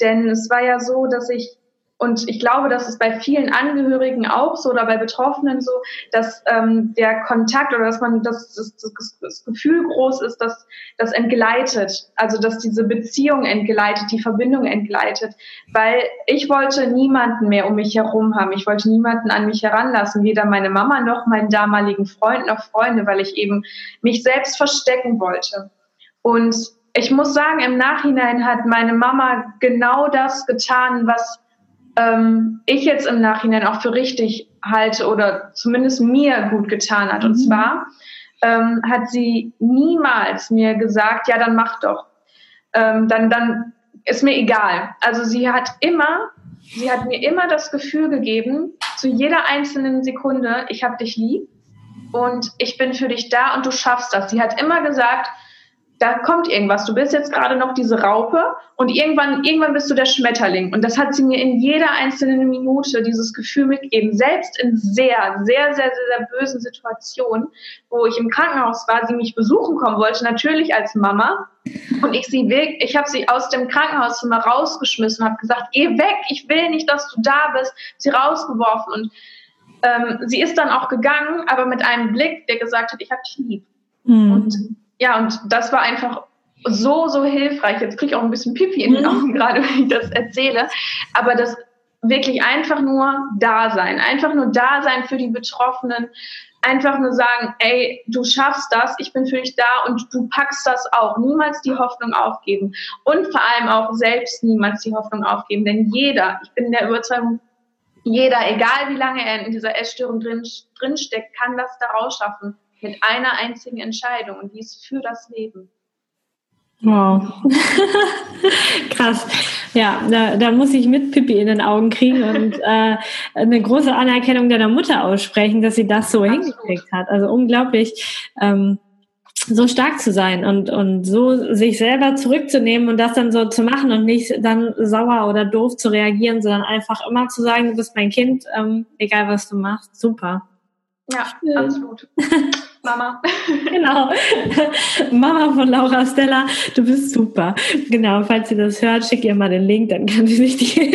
Denn es war ja so, dass ich und ich glaube, dass es bei vielen Angehörigen auch so oder bei Betroffenen so, dass ähm, der Kontakt oder dass man das, das, das, das Gefühl groß ist, dass das entgleitet, also dass diese Beziehung entgleitet, die Verbindung entgleitet, weil ich wollte niemanden mehr um mich herum haben, ich wollte niemanden an mich heranlassen, weder meine Mama noch meinen damaligen Freund noch Freunde, weil ich eben mich selbst verstecken wollte. Und ich muss sagen, im Nachhinein hat meine Mama genau das getan, was ähm, ich jetzt im Nachhinein auch für richtig halte oder zumindest mir gut getan hat. Und mhm. zwar ähm, hat sie niemals mir gesagt, ja, dann mach doch. Ähm, dann, dann ist mir egal. Also sie hat immer, sie hat mir immer das Gefühl gegeben, zu jeder einzelnen Sekunde, ich habe dich lieb und ich bin für dich da und du schaffst das. Sie hat immer gesagt, da kommt irgendwas. Du bist jetzt gerade noch diese Raupe und irgendwann, irgendwann bist du der Schmetterling. Und das hat sie mir in jeder einzelnen Minute dieses Gefühl mitgegeben. Selbst in sehr, sehr, sehr, sehr, sehr bösen Situationen, wo ich im Krankenhaus war, sie mich besuchen kommen wollte, natürlich als Mama. Und ich sie weg, ich habe sie aus dem Krankenhauszimmer rausgeschmissen, habe gesagt, geh weg, ich will nicht, dass du da bist, sie rausgeworfen. Und ähm, sie ist dann auch gegangen, aber mit einem Blick, der gesagt hat, ich habe dich lieb. Mhm. Und ja, und das war einfach so, so hilfreich. Jetzt kriege ich auch ein bisschen Pipi in den mhm. Augen gerade, wenn ich das erzähle. Aber das wirklich einfach nur da sein, einfach nur da sein für die Betroffenen, einfach nur sagen, ey, du schaffst das, ich bin für dich da und du packst das auch. Niemals die Hoffnung aufgeben und vor allem auch selbst niemals die Hoffnung aufgeben, denn jeder, ich bin der Überzeugung, jeder, egal wie lange er in dieser Essstörung drin, drin steckt, kann das da rausschaffen mit einer einzigen Entscheidung und die ist für das Leben. Wow. Krass. Ja, da, da muss ich mit Pippi in den Augen kriegen und äh, eine große Anerkennung deiner Mutter aussprechen, dass sie das so Absolut. hingekriegt hat. Also unglaublich. Ähm, so stark zu sein und, und so sich selber zurückzunehmen und das dann so zu machen und nicht dann sauer oder doof zu reagieren, sondern einfach immer zu sagen, du bist mein Kind, ähm, egal was du machst, super. Ja, absolut. Mama. genau. Mama von Laura Stella, du bist super. Genau, falls sie das hört, schick ihr mal den Link, dann kann sie sich die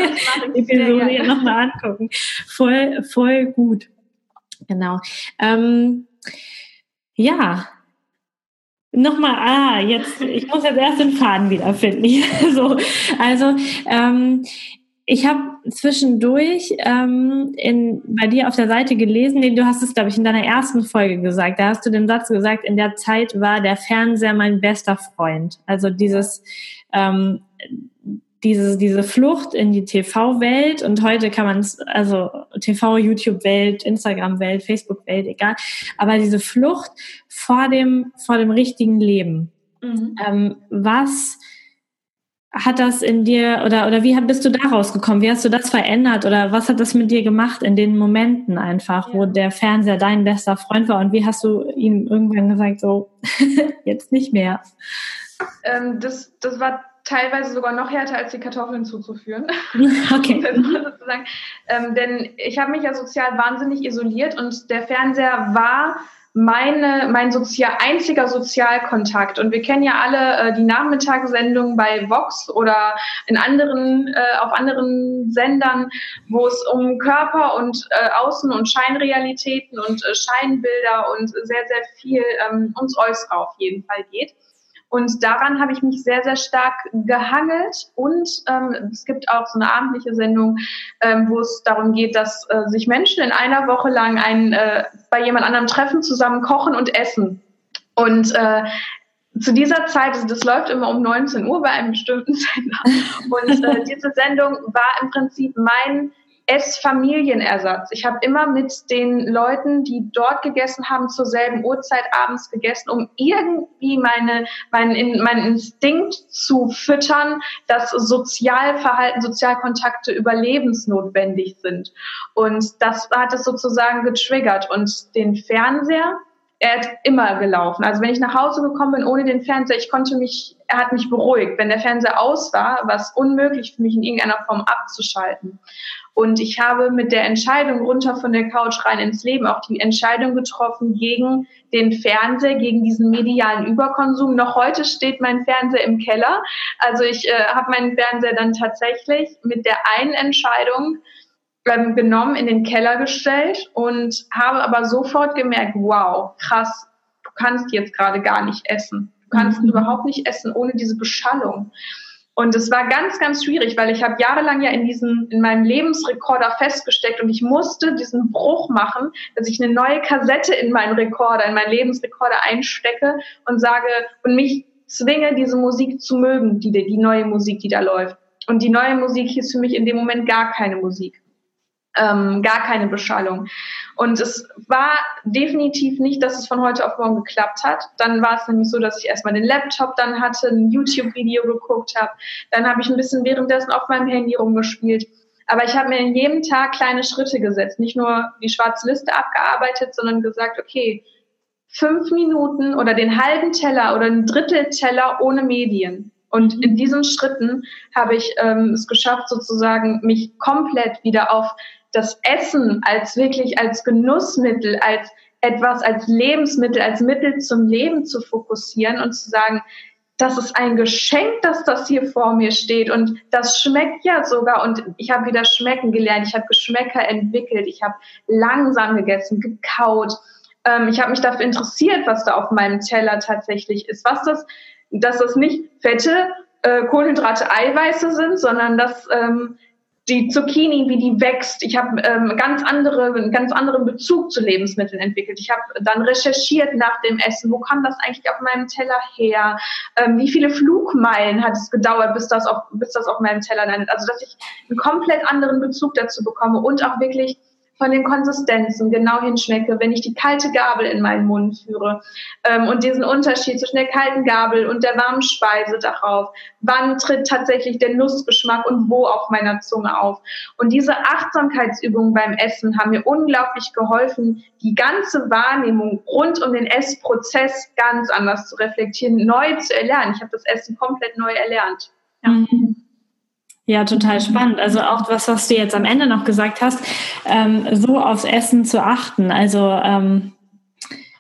Episode ja nochmal angucken. Voll, voll gut. Genau. Ähm, ja, Nochmal, ah, jetzt, ich muss jetzt erst den Faden wiederfinden. so, also, ähm, ich habe zwischendurch ähm, in, bei dir auf der Seite gelesen, du hast es, glaube ich, in deiner ersten Folge gesagt. Da hast du den Satz gesagt, in der Zeit war der Fernseher mein bester Freund. Also dieses, ähm, diese, diese Flucht in die TV-Welt und heute kann man es, also TV, YouTube-Welt, Instagram-Welt, Facebook-Welt, egal, aber diese Flucht vor dem, vor dem richtigen Leben. Mhm. Ähm, was hat das in dir oder oder wie bist du da rausgekommen? Wie hast du das verändert oder was hat das mit dir gemacht in den Momenten einfach, ja. wo der Fernseher dein bester Freund war und wie hast du ihm irgendwann gesagt so jetzt nicht mehr? Ähm, das das war teilweise sogar noch härter als die Kartoffeln zuzuführen. Okay. ähm, denn ich habe mich ja sozial wahnsinnig isoliert und der Fernseher war meine, mein sozial, einziger Sozialkontakt. Und wir kennen ja alle äh, die Nachmittagssendungen bei Vox oder in anderen, äh, auf anderen Sendern, wo es um Körper und äh, Außen- und Scheinrealitäten und äh, Scheinbilder und sehr, sehr viel ähm, ums Äußere auf jeden Fall geht. Und daran habe ich mich sehr, sehr stark gehangelt. Und ähm, es gibt auch so eine abendliche Sendung, ähm, wo es darum geht, dass äh, sich Menschen in einer Woche lang ein, äh, bei jemand anderem treffen, zusammen kochen und essen. Und äh, zu dieser Zeit, also das läuft immer um 19 Uhr bei einem bestimmten Sender. Und äh, diese Sendung war im Prinzip mein Essfamilienersatz. Ich habe immer mit den Leuten, die dort gegessen haben, zur selben Uhrzeit abends gegessen, um irgendwie meine, meinen, meinen Instinkt zu füttern, dass Sozialverhalten, Sozialkontakte überlebensnotwendig sind. Und das hat es sozusagen getriggert. Und den Fernseher, er hat immer gelaufen. Also wenn ich nach Hause gekommen bin ohne den Fernseher, ich konnte mich, er hat mich beruhigt. Wenn der Fernseher aus war, war es unmöglich für mich in irgendeiner Form abzuschalten. Und ich habe mit der Entscheidung runter von der Couch rein ins Leben auch die Entscheidung getroffen gegen den Fernseher, gegen diesen medialen Überkonsum. Noch heute steht mein Fernseher im Keller. Also ich äh, habe meinen Fernseher dann tatsächlich mit der einen Entscheidung ähm, genommen, in den Keller gestellt und habe aber sofort gemerkt, wow, krass, du kannst jetzt gerade gar nicht essen. Du kannst mhm. überhaupt nicht essen ohne diese Beschallung. Und es war ganz, ganz schwierig, weil ich habe jahrelang ja in diesem, in meinem Lebensrekorder festgesteckt und ich musste diesen Bruch machen, dass ich eine neue Kassette in meinen Rekorder, in meinen Lebensrekorder einstecke und sage und mich zwinge, diese Musik zu mögen, die, die neue Musik, die da läuft. Und die neue Musik hieß für mich in dem Moment gar keine Musik ähm, gar keine Beschallung. Und es war definitiv nicht, dass es von heute auf morgen geklappt hat. Dann war es nämlich so, dass ich erstmal den Laptop dann hatte, ein YouTube-Video geguckt habe. Dann habe ich ein bisschen währenddessen auf meinem Handy rumgespielt. Aber ich habe mir in jedem Tag kleine Schritte gesetzt. Nicht nur die schwarze Liste abgearbeitet, sondern gesagt, okay, fünf Minuten oder den halben Teller oder ein Drittel Teller ohne Medien. Und in diesen Schritten habe ich ähm, es geschafft, sozusagen mich komplett wieder auf das Essen als wirklich als Genussmittel, als etwas, als Lebensmittel, als Mittel zum Leben zu fokussieren und zu sagen, das ist ein Geschenk, dass das hier vor mir steht. Und das schmeckt ja sogar. Und ich habe wieder schmecken gelernt, ich habe Geschmäcker entwickelt, ich habe langsam gegessen, gekaut, ähm, ich habe mich dafür interessiert, was da auf meinem Teller tatsächlich ist, was das, dass das nicht fette äh, Kohlenhydrate, Eiweiße sind, sondern dass ähm, die Zucchini, wie die wächst. Ich habe ähm, ganz andere, einen ganz anderen Bezug zu Lebensmitteln entwickelt. Ich habe dann recherchiert nach dem Essen, wo kam das eigentlich auf meinem Teller her? Ähm, wie viele Flugmeilen hat es gedauert, bis das auf, bis das auf meinem Teller landet? Also dass ich einen komplett anderen Bezug dazu bekomme und auch wirklich von den Konsistenzen genau hinschmecke, wenn ich die kalte Gabel in meinen Mund führe ähm, und diesen Unterschied zwischen der kalten Gabel und der warmen Speise darauf. Wann tritt tatsächlich der Nussgeschmack und wo auf meiner Zunge auf? Und diese Achtsamkeitsübungen beim Essen haben mir unglaublich geholfen, die ganze Wahrnehmung rund um den Essprozess ganz anders zu reflektieren, neu zu erlernen. Ich habe das Essen komplett neu erlernt. Ja. Mhm. Ja, total spannend. Also auch was, was du jetzt am Ende noch gesagt hast, ähm, so aufs Essen zu achten. Also ähm,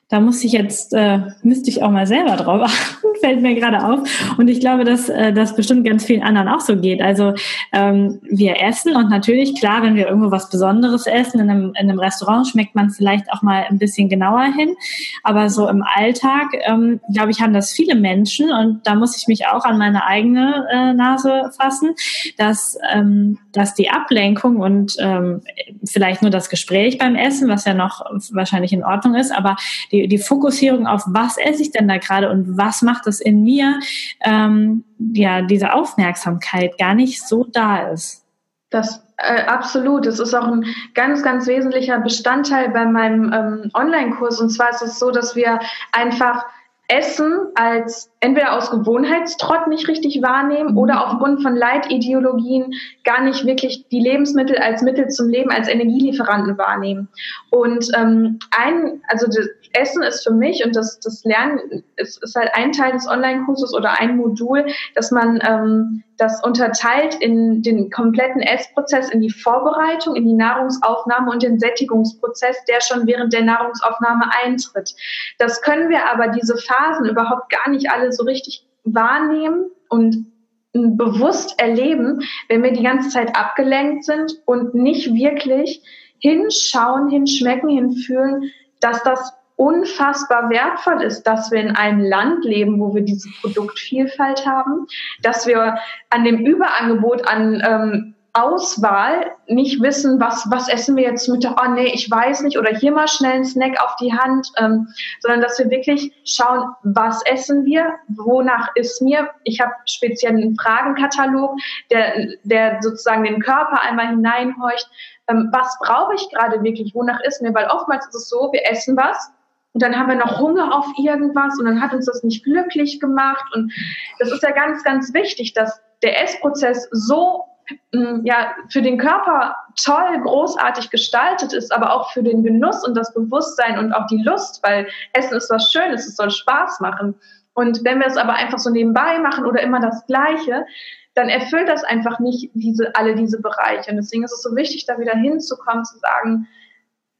da muss ich jetzt, äh, müsste ich auch mal selber drauf achten, fällt mir gerade auf. Und ich glaube, dass äh, das bestimmt ganz vielen anderen auch so geht. Also ähm, wir essen und natürlich, klar, wenn wir irgendwo was Besonderes essen, in einem, in einem Restaurant schmeckt man vielleicht auch mal ein bisschen genauer hin. Aber so im Alltag, ähm, glaube ich, haben das viele Menschen und da muss ich mich auch an meine eigene äh, Nase fassen, dass, ähm, dass die Ablenkung und ähm, vielleicht nur das Gespräch beim Essen, was ja noch wahrscheinlich in Ordnung ist, aber die die, Fokussierung auf, was esse ich denn da gerade und was macht es in mir, ähm, ja, diese Aufmerksamkeit gar nicht so da ist. Das äh, absolut. Es ist auch ein ganz, ganz wesentlicher Bestandteil bei meinem ähm, Online-Kurs. Und zwar ist es so, dass wir einfach Essen als entweder aus Gewohnheitstrott nicht richtig wahrnehmen oder mhm. aufgrund von Leitideologien gar nicht wirklich die Lebensmittel als Mittel zum Leben, als Energielieferanten wahrnehmen. Und ähm, ein, also das Essen ist für mich und das, das Lernen ist, ist halt ein Teil des Online-Kurses oder ein Modul, dass man ähm, das unterteilt in den kompletten Essprozess, in die Vorbereitung, in die Nahrungsaufnahme und den Sättigungsprozess, der schon während der Nahrungsaufnahme eintritt. Das können wir aber diese Phasen überhaupt gar nicht alle so richtig wahrnehmen und bewusst erleben, wenn wir die ganze Zeit abgelenkt sind und nicht wirklich hinschauen, hinschmecken, hinfühlen, dass das unfassbar wertvoll ist, dass wir in einem Land leben, wo wir diese Produktvielfalt haben, dass wir an dem Überangebot an ähm, Auswahl nicht wissen, was, was essen wir jetzt mit, oh nee, ich weiß nicht, oder hier mal schnell einen Snack auf die Hand, ähm, sondern dass wir wirklich schauen, was essen wir, wonach ist mir. Ich habe speziell einen Fragenkatalog, der, der sozusagen den Körper einmal hineinhorcht, ähm, was brauche ich gerade wirklich, wonach ist mir, weil oftmals ist es so, wir essen was, und dann haben wir noch Hunger auf irgendwas und dann hat uns das nicht glücklich gemacht. Und das ist ja ganz, ganz wichtig, dass der Essprozess so mm, ja, für den Körper toll, großartig gestaltet ist, aber auch für den Genuss und das Bewusstsein und auch die Lust, weil Essen ist was Schönes, es soll Spaß machen. Und wenn wir es aber einfach so nebenbei machen oder immer das Gleiche, dann erfüllt das einfach nicht diese, alle diese Bereiche. Und deswegen ist es so wichtig, da wieder hinzukommen, zu sagen,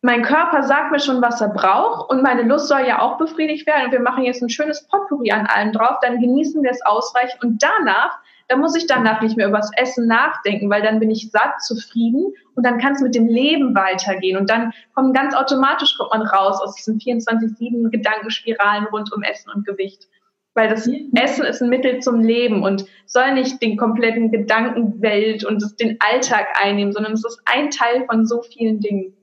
mein Körper sagt mir schon, was er braucht und meine Lust soll ja auch befriedigt werden und wir machen jetzt ein schönes Potpourri an allem drauf, dann genießen wir es ausreichend und danach, da muss ich danach nicht mehr über das Essen nachdenken, weil dann bin ich satt, zufrieden und dann kann es mit dem Leben weitergehen und dann kommen ganz automatisch kommt man raus aus diesen 24-7 Gedankenspiralen rund um Essen und Gewicht. Weil das Essen ist ein Mittel zum Leben und soll nicht den kompletten Gedankenwelt und den Alltag einnehmen, sondern es ist ein Teil von so vielen Dingen.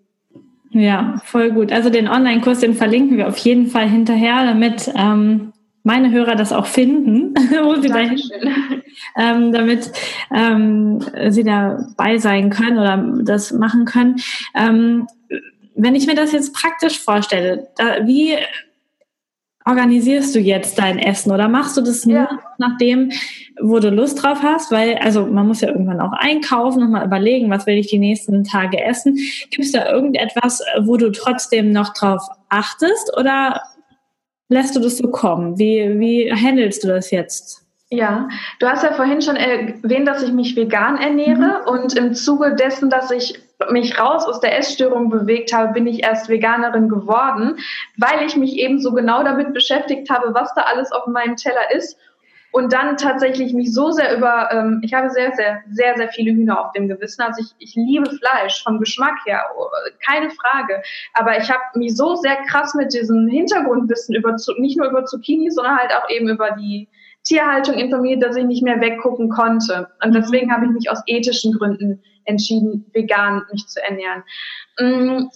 Ja, voll gut. Also den Online-Kurs, den verlinken wir auf jeden Fall hinterher, damit ähm, meine Hörer das auch finden, wo sie dahin, ähm, damit ähm, sie dabei sein können oder das machen können. Ähm, wenn ich mir das jetzt praktisch vorstelle, da, wie organisierst du jetzt dein Essen oder machst du das nur ja. nach dem, wo du Lust drauf hast? Weil, also man muss ja irgendwann auch einkaufen und mal überlegen, was will ich die nächsten Tage essen. Gibt es da irgendetwas, wo du trotzdem noch drauf achtest oder lässt du das so kommen? Wie, wie handelst du das jetzt? Ja, du hast ja vorhin schon erwähnt, dass ich mich vegan ernähre mhm. und im Zuge dessen, dass ich mich raus aus der Essstörung bewegt habe, bin ich erst Veganerin geworden, weil ich mich eben so genau damit beschäftigt habe, was da alles auf meinem Teller ist und dann tatsächlich mich so sehr über, ähm, ich habe sehr, sehr, sehr, sehr viele Hühner auf dem Gewissen. Also ich, ich liebe Fleisch vom Geschmack her, keine Frage. Aber ich habe mich so sehr krass mit diesem Hintergrundwissen über, nicht nur über Zucchini, sondern halt auch eben über die Tierhaltung informiert, dass ich nicht mehr weggucken konnte. Und mhm. deswegen habe ich mich aus ethischen Gründen entschieden, vegan mich zu ernähren. Mm,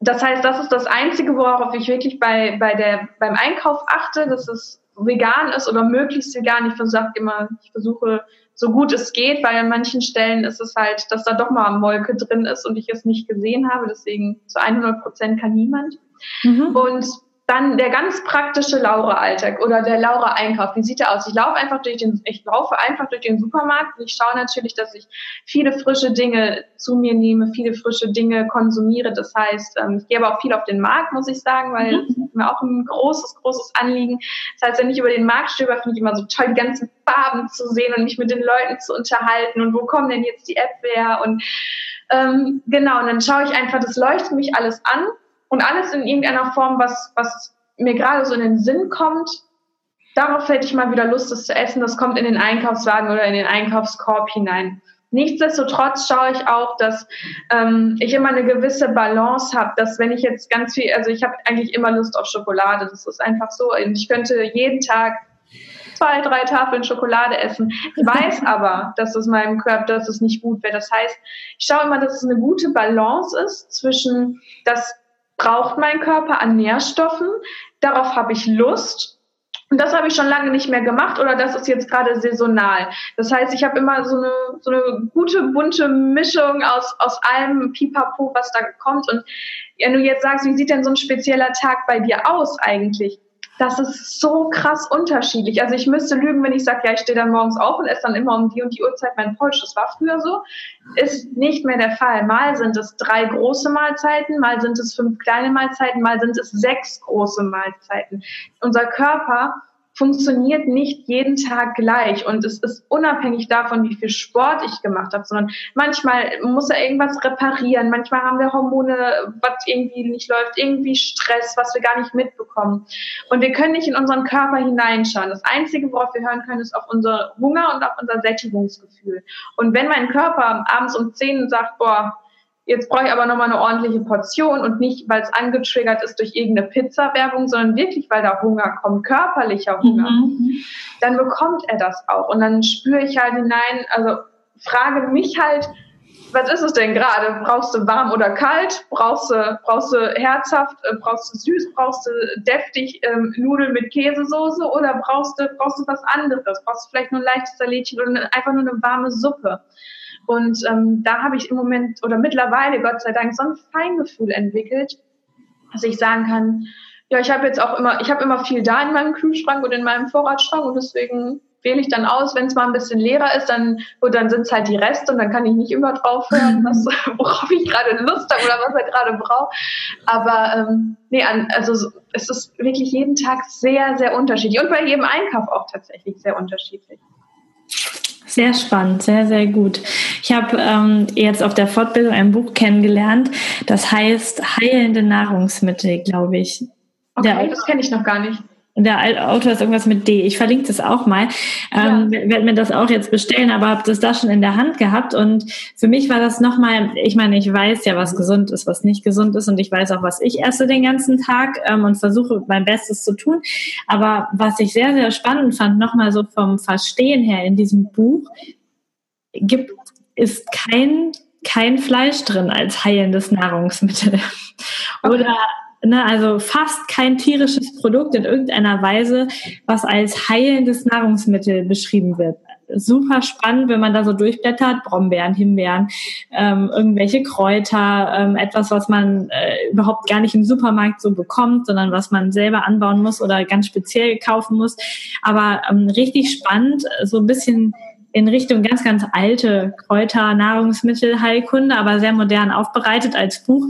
das heißt, das ist das Einzige, worauf ich wirklich bei, bei der, beim Einkauf achte, dass es vegan ist oder möglichst vegan. Ich versuche immer, ich versuche so gut es geht, weil an manchen Stellen ist es halt, dass da doch mal Molke drin ist und ich es nicht gesehen habe. Deswegen zu 100 Prozent kann niemand. Mhm. Und dann der ganz praktische Laura-Alltag oder der Laura-Einkauf. Wie sieht der aus? Ich laufe einfach durch den, ich laufe einfach durch den Supermarkt und ich schaue natürlich, dass ich viele frische Dinge zu mir nehme, viele frische Dinge konsumiere. Das heißt, ähm, ich gehe aber auch viel auf den Markt, muss ich sagen, weil mhm. das ist mir auch ein großes, großes Anliegen. Das heißt, wenn ich über den Markt stöber, finde ich immer so toll, die ganzen Farben zu sehen und mich mit den Leuten zu unterhalten und wo kommen denn jetzt die App her und ähm, genau, und dann schaue ich einfach, das leuchtet mich alles an und alles in irgendeiner Form, was, was mir gerade so in den Sinn kommt, darauf hätte ich mal wieder Lust, das zu essen. Das kommt in den Einkaufswagen oder in den Einkaufskorb hinein. Nichtsdestotrotz schaue ich auch, dass ähm, ich immer eine gewisse Balance habe, dass wenn ich jetzt ganz viel, also ich habe eigentlich immer Lust auf Schokolade, das ist einfach so. Ich könnte jeden Tag zwei, drei Tafeln Schokolade essen. Ich weiß aber, dass es meinem Körper, dass es nicht gut wäre. Das heißt, ich schaue immer, dass es eine gute Balance ist zwischen das braucht mein Körper an Nährstoffen, darauf habe ich Lust. Und das habe ich schon lange nicht mehr gemacht oder das ist jetzt gerade saisonal. Das heißt, ich habe immer so eine, so eine gute, bunte Mischung aus, aus allem Pipapo, was da kommt. Und wenn du jetzt sagst, wie sieht denn so ein spezieller Tag bei dir aus eigentlich? Das ist so krass unterschiedlich. Also ich müsste lügen, wenn ich sage, ja, ich stehe dann morgens auf und esse dann immer um die und die Uhrzeit mein Porridge. Das war früher so. Ist nicht mehr der Fall. Mal sind es drei große Mahlzeiten, mal sind es fünf kleine Mahlzeiten, mal sind es sechs große Mahlzeiten. Unser Körper funktioniert nicht jeden Tag gleich und es ist unabhängig davon, wie viel Sport ich gemacht habe, sondern manchmal muss er irgendwas reparieren, manchmal haben wir Hormone, was irgendwie nicht läuft, irgendwie Stress, was wir gar nicht mitbekommen. Und wir können nicht in unseren Körper hineinschauen. Das Einzige, worauf wir hören können, ist auf unser Hunger und auf unser Sättigungsgefühl. Und wenn mein Körper abends um 10 sagt, boah, Jetzt brauche ich aber nochmal eine ordentliche Portion und nicht, weil es angetriggert ist durch irgendeine Pizza-Werbung, sondern wirklich, weil da Hunger kommt, körperlicher Hunger. Mhm. Dann bekommt er das auch. Und dann spüre ich halt hinein, also frage mich halt, was ist es denn gerade? Brauchst du warm oder kalt? Brauchst du, brauchst du herzhaft? Äh, brauchst du süß? Brauchst du deftig ähm, Nudeln mit Käsesoße? Oder brauchst du, brauchst du was anderes? Brauchst du vielleicht nur ein leichtes Salätchen oder einfach nur eine warme Suppe? Und ähm, da habe ich im Moment oder mittlerweile, Gott sei Dank, so ein Feingefühl entwickelt, dass ich sagen kann, ja, ich habe jetzt auch immer, ich habe immer viel da in meinem Kühlschrank und in meinem Vorratsschrank und deswegen wähle ich dann aus, wenn es mal ein bisschen leerer ist, dann, gut, dann sind es halt die Reste und dann kann ich nicht immer drauf hören, was, worauf ich gerade Lust habe oder was er gerade braucht. Aber ähm, nee, an, also es ist wirklich jeden Tag sehr, sehr unterschiedlich und bei jedem Einkauf auch tatsächlich sehr unterschiedlich. Sehr spannend, sehr, sehr gut. Ich habe ähm, jetzt auf der Fortbildung ein Buch kennengelernt, das heißt Heilende Nahrungsmittel, glaube ich. Okay, der, das kenne ich noch gar nicht. Der Autor ist irgendwas mit D. Ich verlinke das auch mal. Ähm, ja. Werde mir das auch jetzt bestellen, aber habe das da schon in der Hand gehabt. Und für mich war das nochmal, ich meine, ich weiß ja, was gesund ist, was nicht gesund ist. Und ich weiß auch, was ich esse den ganzen Tag ähm, und versuche mein Bestes zu tun. Aber was ich sehr, sehr spannend fand, nochmal so vom Verstehen her in diesem Buch, gibt, ist kein kein Fleisch drin als heilendes Nahrungsmittel. Oder ne, also fast kein tierisches Produkt in irgendeiner Weise, was als heilendes Nahrungsmittel beschrieben wird. Super spannend, wenn man da so durchblättert, Brombeeren, Himbeeren, ähm, irgendwelche Kräuter, ähm, etwas, was man äh, überhaupt gar nicht im Supermarkt so bekommt, sondern was man selber anbauen muss oder ganz speziell kaufen muss. Aber ähm, richtig spannend, so ein bisschen in Richtung ganz, ganz alte Kräuter, Nahrungsmittel, Heilkunde, aber sehr modern aufbereitet als Buch.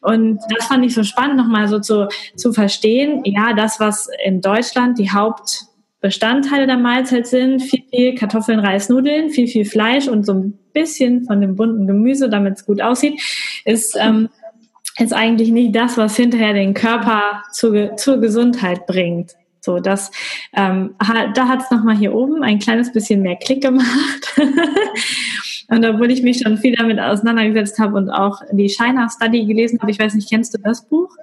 Und das fand ich so spannend, nochmal so zu, zu verstehen. Ja, das, was in Deutschland die Hauptbestandteile der Mahlzeit sind, viel, viel Kartoffeln, Reis, Nudeln, viel, viel Fleisch und so ein bisschen von dem bunten Gemüse, damit es gut aussieht, ist, ähm, ist eigentlich nicht das, was hinterher den Körper zur, zur Gesundheit bringt. So, das, ähm, da hat es nochmal hier oben ein kleines bisschen mehr Klick gemacht. und obwohl ich mich schon viel damit auseinandergesetzt habe und auch die China Study gelesen habe, ich weiß nicht, kennst du das Buch?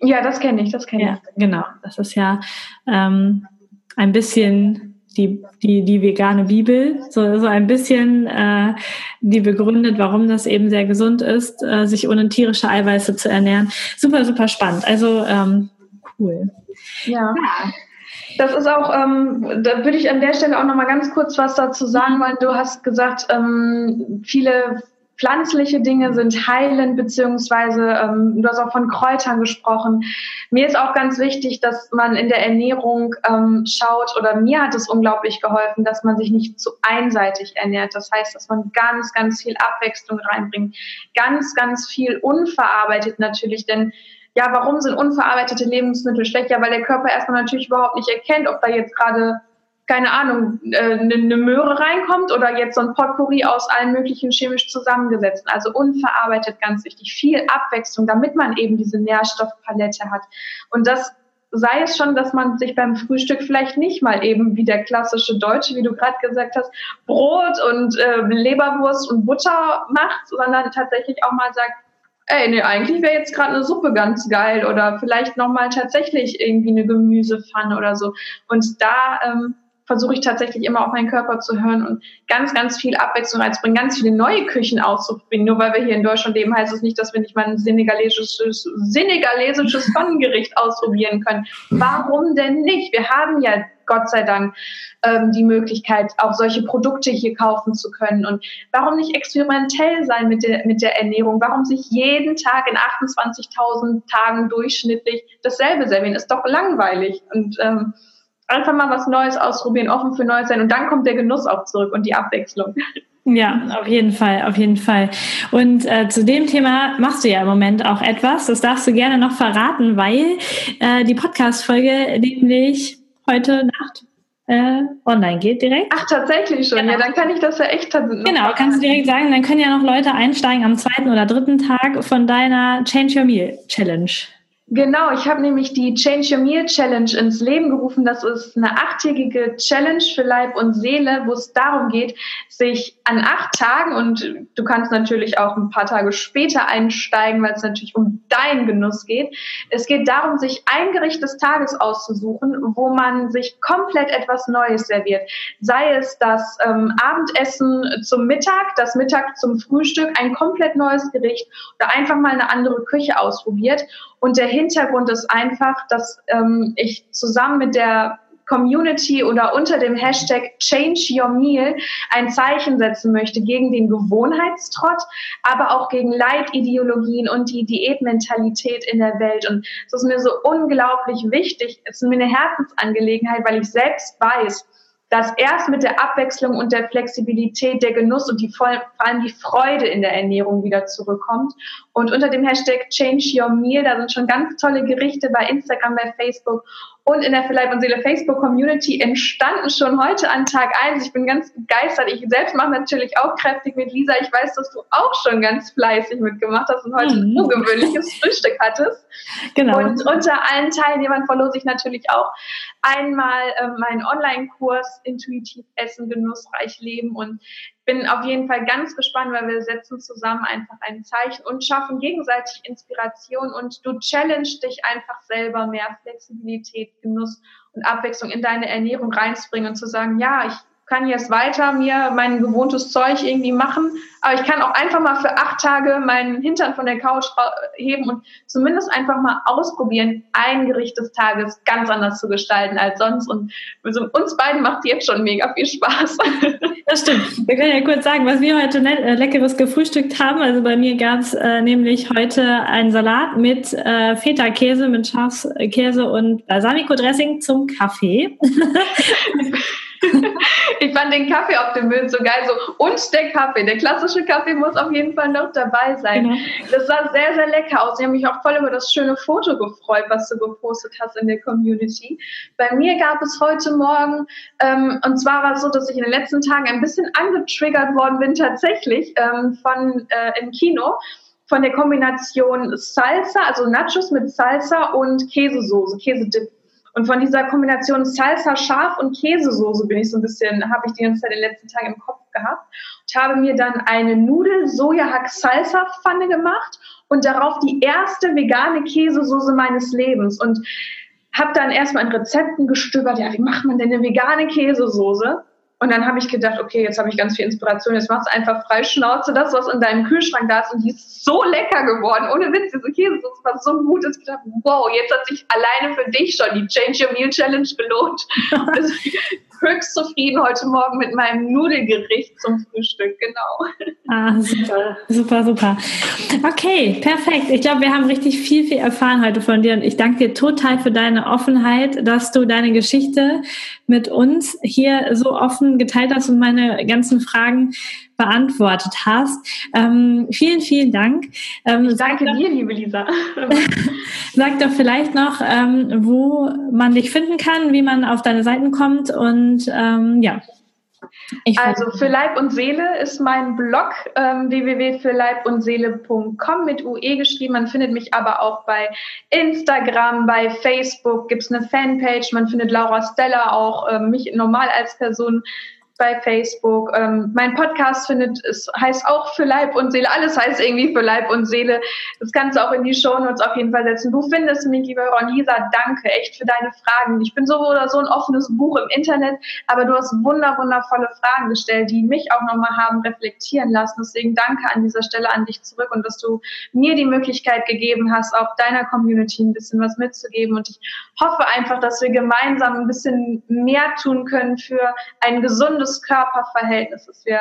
Ja, das kenne ich, das kenne ja, ich. Genau, das ist ja ähm, ein bisschen die, die, die vegane Bibel, so, so ein bisschen, äh, die begründet, warum das eben sehr gesund ist, äh, sich ohne tierische Eiweiße zu ernähren. Super, super spannend. Also ähm, cool. Ja. Das ist auch, ähm, da würde ich an der Stelle auch noch mal ganz kurz was dazu sagen, weil du hast gesagt, ähm, viele pflanzliche Dinge sind heilend, beziehungsweise ähm, du hast auch von Kräutern gesprochen. Mir ist auch ganz wichtig, dass man in der Ernährung ähm, schaut, oder mir hat es unglaublich geholfen, dass man sich nicht zu einseitig ernährt. Das heißt, dass man ganz, ganz viel Abwechslung reinbringt, ganz, ganz viel unverarbeitet natürlich, denn ja, warum sind unverarbeitete Lebensmittel schlecht? Ja, weil der Körper erstmal natürlich überhaupt nicht erkennt, ob da jetzt gerade, keine Ahnung, äh, eine, eine Möhre reinkommt oder jetzt so ein Potpourri aus allen möglichen chemisch zusammengesetzten. Also unverarbeitet ganz wichtig. Viel Abwechslung, damit man eben diese Nährstoffpalette hat. Und das sei es schon, dass man sich beim Frühstück vielleicht nicht mal eben wie der klassische Deutsche, wie du gerade gesagt hast, Brot und äh, Leberwurst und Butter macht, sondern tatsächlich auch mal sagt, ey, nee, eigentlich wäre jetzt gerade eine Suppe ganz geil oder vielleicht nochmal tatsächlich irgendwie eine Gemüsepfanne oder so. Und da ähm, versuche ich tatsächlich immer auf meinen Körper zu hören und ganz, ganz viel Abwechslung reinzubringen, ganz viele neue Küchen auszubringen. Nur weil wir hier in Deutschland leben, heißt es nicht, dass wir nicht mal ein senegalesisches, senegalesisches Pfannengericht ausprobieren können. Warum denn nicht? Wir haben ja Gott sei Dank ähm, die Möglichkeit, auch solche Produkte hier kaufen zu können. Und warum nicht experimentell sein mit der, mit der Ernährung? Warum sich jeden Tag in 28.000 Tagen durchschnittlich dasselbe servieren? Ist doch langweilig. Und ähm, einfach mal was Neues ausprobieren, offen für Neues sein. Und dann kommt der Genuss auch zurück und die Abwechslung. Ja, auf jeden Fall, auf jeden Fall. Und äh, zu dem Thema machst du ja im Moment auch etwas. Das darfst du gerne noch verraten, weil äh, die Podcast-Folge nämlich heute Nacht äh, online geht direkt. Ach, tatsächlich schon. Genau. Ja, dann kann ich das ja echt Genau, kannst du direkt sagen, dann können ja noch Leute einsteigen am zweiten oder dritten Tag von deiner Change Your Meal Challenge. Genau, ich habe nämlich die Change Your Meal Challenge ins Leben gerufen. Das ist eine achttägige Challenge für Leib und Seele, wo es darum geht, sich an acht Tagen und du kannst natürlich auch ein paar Tage später einsteigen, weil es natürlich um deinen Genuss geht. Es geht darum, sich ein Gericht des Tages auszusuchen, wo man sich komplett etwas Neues serviert. Sei es das ähm, Abendessen zum Mittag, das Mittag zum Frühstück, ein komplett neues Gericht oder einfach mal eine andere Küche ausprobiert. Und der Hintergrund ist einfach, dass ähm, ich zusammen mit der Community oder unter dem Hashtag Change Your Meal ein Zeichen setzen möchte gegen den Gewohnheitstrott, aber auch gegen Leitideologien und die Diätmentalität in der Welt. Und es ist mir so unglaublich wichtig. Es ist mir eine Herzensangelegenheit, weil ich selbst weiß, dass erst mit der Abwechslung und der Flexibilität der Genuss und die vor allem die Freude in der Ernährung wieder zurückkommt. Und unter dem Hashtag Change Your Meal, da sind schon ganz tolle Gerichte bei Instagram, bei Facebook und in der Verleib und Seele Facebook Community entstanden schon heute an Tag eins. Ich bin ganz begeistert. Ich selbst mache natürlich auch kräftig mit Lisa. Ich weiß, dass du auch schon ganz fleißig mitgemacht hast und heute mhm. ein ungewöhnliches Frühstück hattest. Genau. Und unter allen Teilnehmern verlose ich natürlich auch einmal äh, meinen Online-Kurs Intuitiv Essen, Genussreich Leben und bin auf jeden Fall ganz gespannt, weil wir setzen zusammen einfach ein Zeichen und schaffen gegenseitig Inspiration und du challenge dich einfach selber mehr Flexibilität, Genuss und Abwechslung in deine Ernährung reinzubringen und zu sagen, ja, ich kann jetzt weiter mir mein gewohntes Zeug irgendwie machen, aber ich kann auch einfach mal für acht Tage meinen Hintern von der Couch heben und zumindest einfach mal ausprobieren, ein Gericht des Tages ganz anders zu gestalten als sonst. Und uns beiden macht jetzt schon mega viel Spaß. Das stimmt. Wir können ja kurz sagen, was wir heute äh, leckeres gefrühstückt haben. Also bei mir gab es äh, nämlich heute einen Salat mit äh, Feta-Käse, mit Schafskäse und Balsamico-Dressing zum Kaffee. ich fand den Kaffee auf dem Bild so geil. So, und der Kaffee. Der klassische Kaffee muss auf jeden Fall noch dabei sein. Genau. Das sah sehr, sehr lecker aus. Ich habe mich auch voll über das schöne Foto gefreut, was du gepostet hast in der Community. Bei mir gab es heute Morgen, ähm, und zwar war es so, dass ich in den letzten Tagen ein bisschen angetriggert worden bin, tatsächlich ähm, von äh, im Kino von der Kombination Salsa, also Nachos mit Salsa und Käsesoße, Käsedip. Und von dieser Kombination Salsa, Schaf und Käsesoße bin ich so ein bisschen, habe ich die ganze Zeit in den letzten Tagen im Kopf gehabt und habe mir dann eine Nudel Sojahack Salsa Pfanne gemacht und darauf die erste vegane Käsesoße meines Lebens und habe dann erstmal in Rezepten gestöbert, ja, wie macht man denn eine vegane Käsesoße? Und dann habe ich gedacht, okay, jetzt habe ich ganz viel Inspiration, jetzt machst du einfach frei Schnauze das, was in deinem Kühlschrank da ist. Und die ist so lecker geworden. Ohne Witz, diese Käsesoße war so gut, dass ich gedacht wow, jetzt hat sich alleine für dich schon die Change Your Meal Challenge gelohnt. höchst zufrieden heute Morgen mit meinem Nudelgericht zum Frühstück, genau. Ah, super, super, super. Okay, perfekt. Ich glaube, wir haben richtig viel, viel erfahren heute von dir und ich danke dir total für deine Offenheit, dass du deine Geschichte mit uns hier so offen geteilt hast und meine ganzen Fragen beantwortet hast. Ähm, vielen, vielen Dank. Ähm, danke dir, liebe Lisa. sag doch vielleicht noch, ähm, wo man dich finden kann, wie man auf deine Seiten kommt und ähm, ja. Also für Leib und Seele ist mein Blog ähm, www.fürleibundseele.com mit UE geschrieben. Man findet mich aber auch bei Instagram, bei Facebook gibt es eine Fanpage. Man findet Laura Stella auch, äh, mich normal als Person bei Facebook. Ähm, mein Podcast findet, es heißt auch für Leib und Seele. Alles heißt irgendwie für Leib und Seele. Das kannst du auch in die Show Notes auf jeden Fall setzen. Du findest mich, liebe Ron Lisa, danke echt für deine Fragen. Ich bin so oder so ein offenes Buch im Internet, aber du hast wunder, wundervolle Fragen gestellt, die mich auch nochmal haben reflektieren lassen. Deswegen danke an dieser Stelle an dich zurück und dass du mir die Möglichkeit gegeben hast, auch deiner Community ein bisschen was mitzugeben. Und ich hoffe einfach, dass wir gemeinsam ein bisschen mehr tun können für ein gesundes Körperverhältnis, dass wir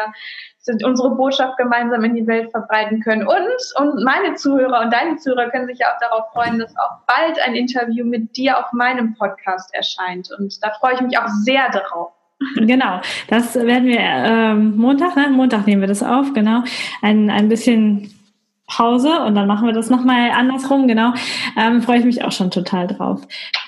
unsere Botschaft gemeinsam in die Welt verbreiten können. Und, und meine Zuhörer und deine Zuhörer können sich ja auch darauf freuen, dass auch bald ein Interview mit dir auf meinem Podcast erscheint. Und da freue ich mich auch sehr darauf. Genau, das werden wir ähm, Montag, ne? Montag nehmen wir das auf, genau. Ein, ein bisschen Pause und dann machen wir das nochmal andersrum, genau. Ähm, freue ich mich auch schon total drauf.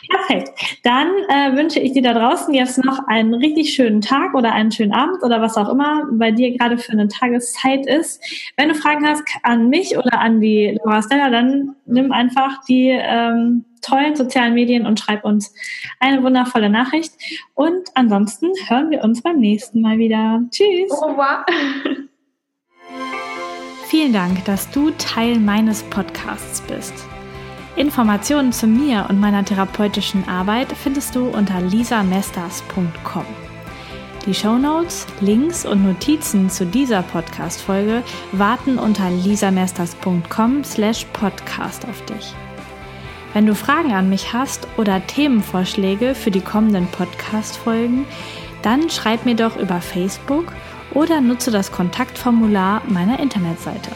Perfekt. Dann äh, wünsche ich dir da draußen jetzt noch einen richtig schönen Tag oder einen schönen Abend oder was auch immer bei dir gerade für eine Tageszeit ist. Wenn du Fragen hast an mich oder an die Laura Stella, dann nimm einfach die ähm, tollen sozialen Medien und schreib uns eine wundervolle Nachricht. Und ansonsten hören wir uns beim nächsten Mal wieder. Tschüss. Au revoir. Vielen Dank, dass du Teil meines Podcasts bist. Informationen zu mir und meiner therapeutischen Arbeit findest du unter lisamesters.com. Die Shownotes, Links und Notizen zu dieser Podcast-Folge warten unter lisamesters.com slash podcast auf dich. Wenn du Fragen an mich hast oder Themenvorschläge für die kommenden Podcast-Folgen, dann schreib mir doch über Facebook oder nutze das Kontaktformular meiner Internetseite.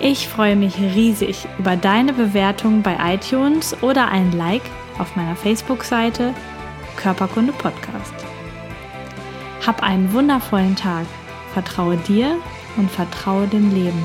Ich freue mich riesig über deine Bewertung bei iTunes oder ein Like auf meiner Facebook-Seite Körperkunde Podcast. Hab einen wundervollen Tag. Vertraue dir und vertraue dem Leben.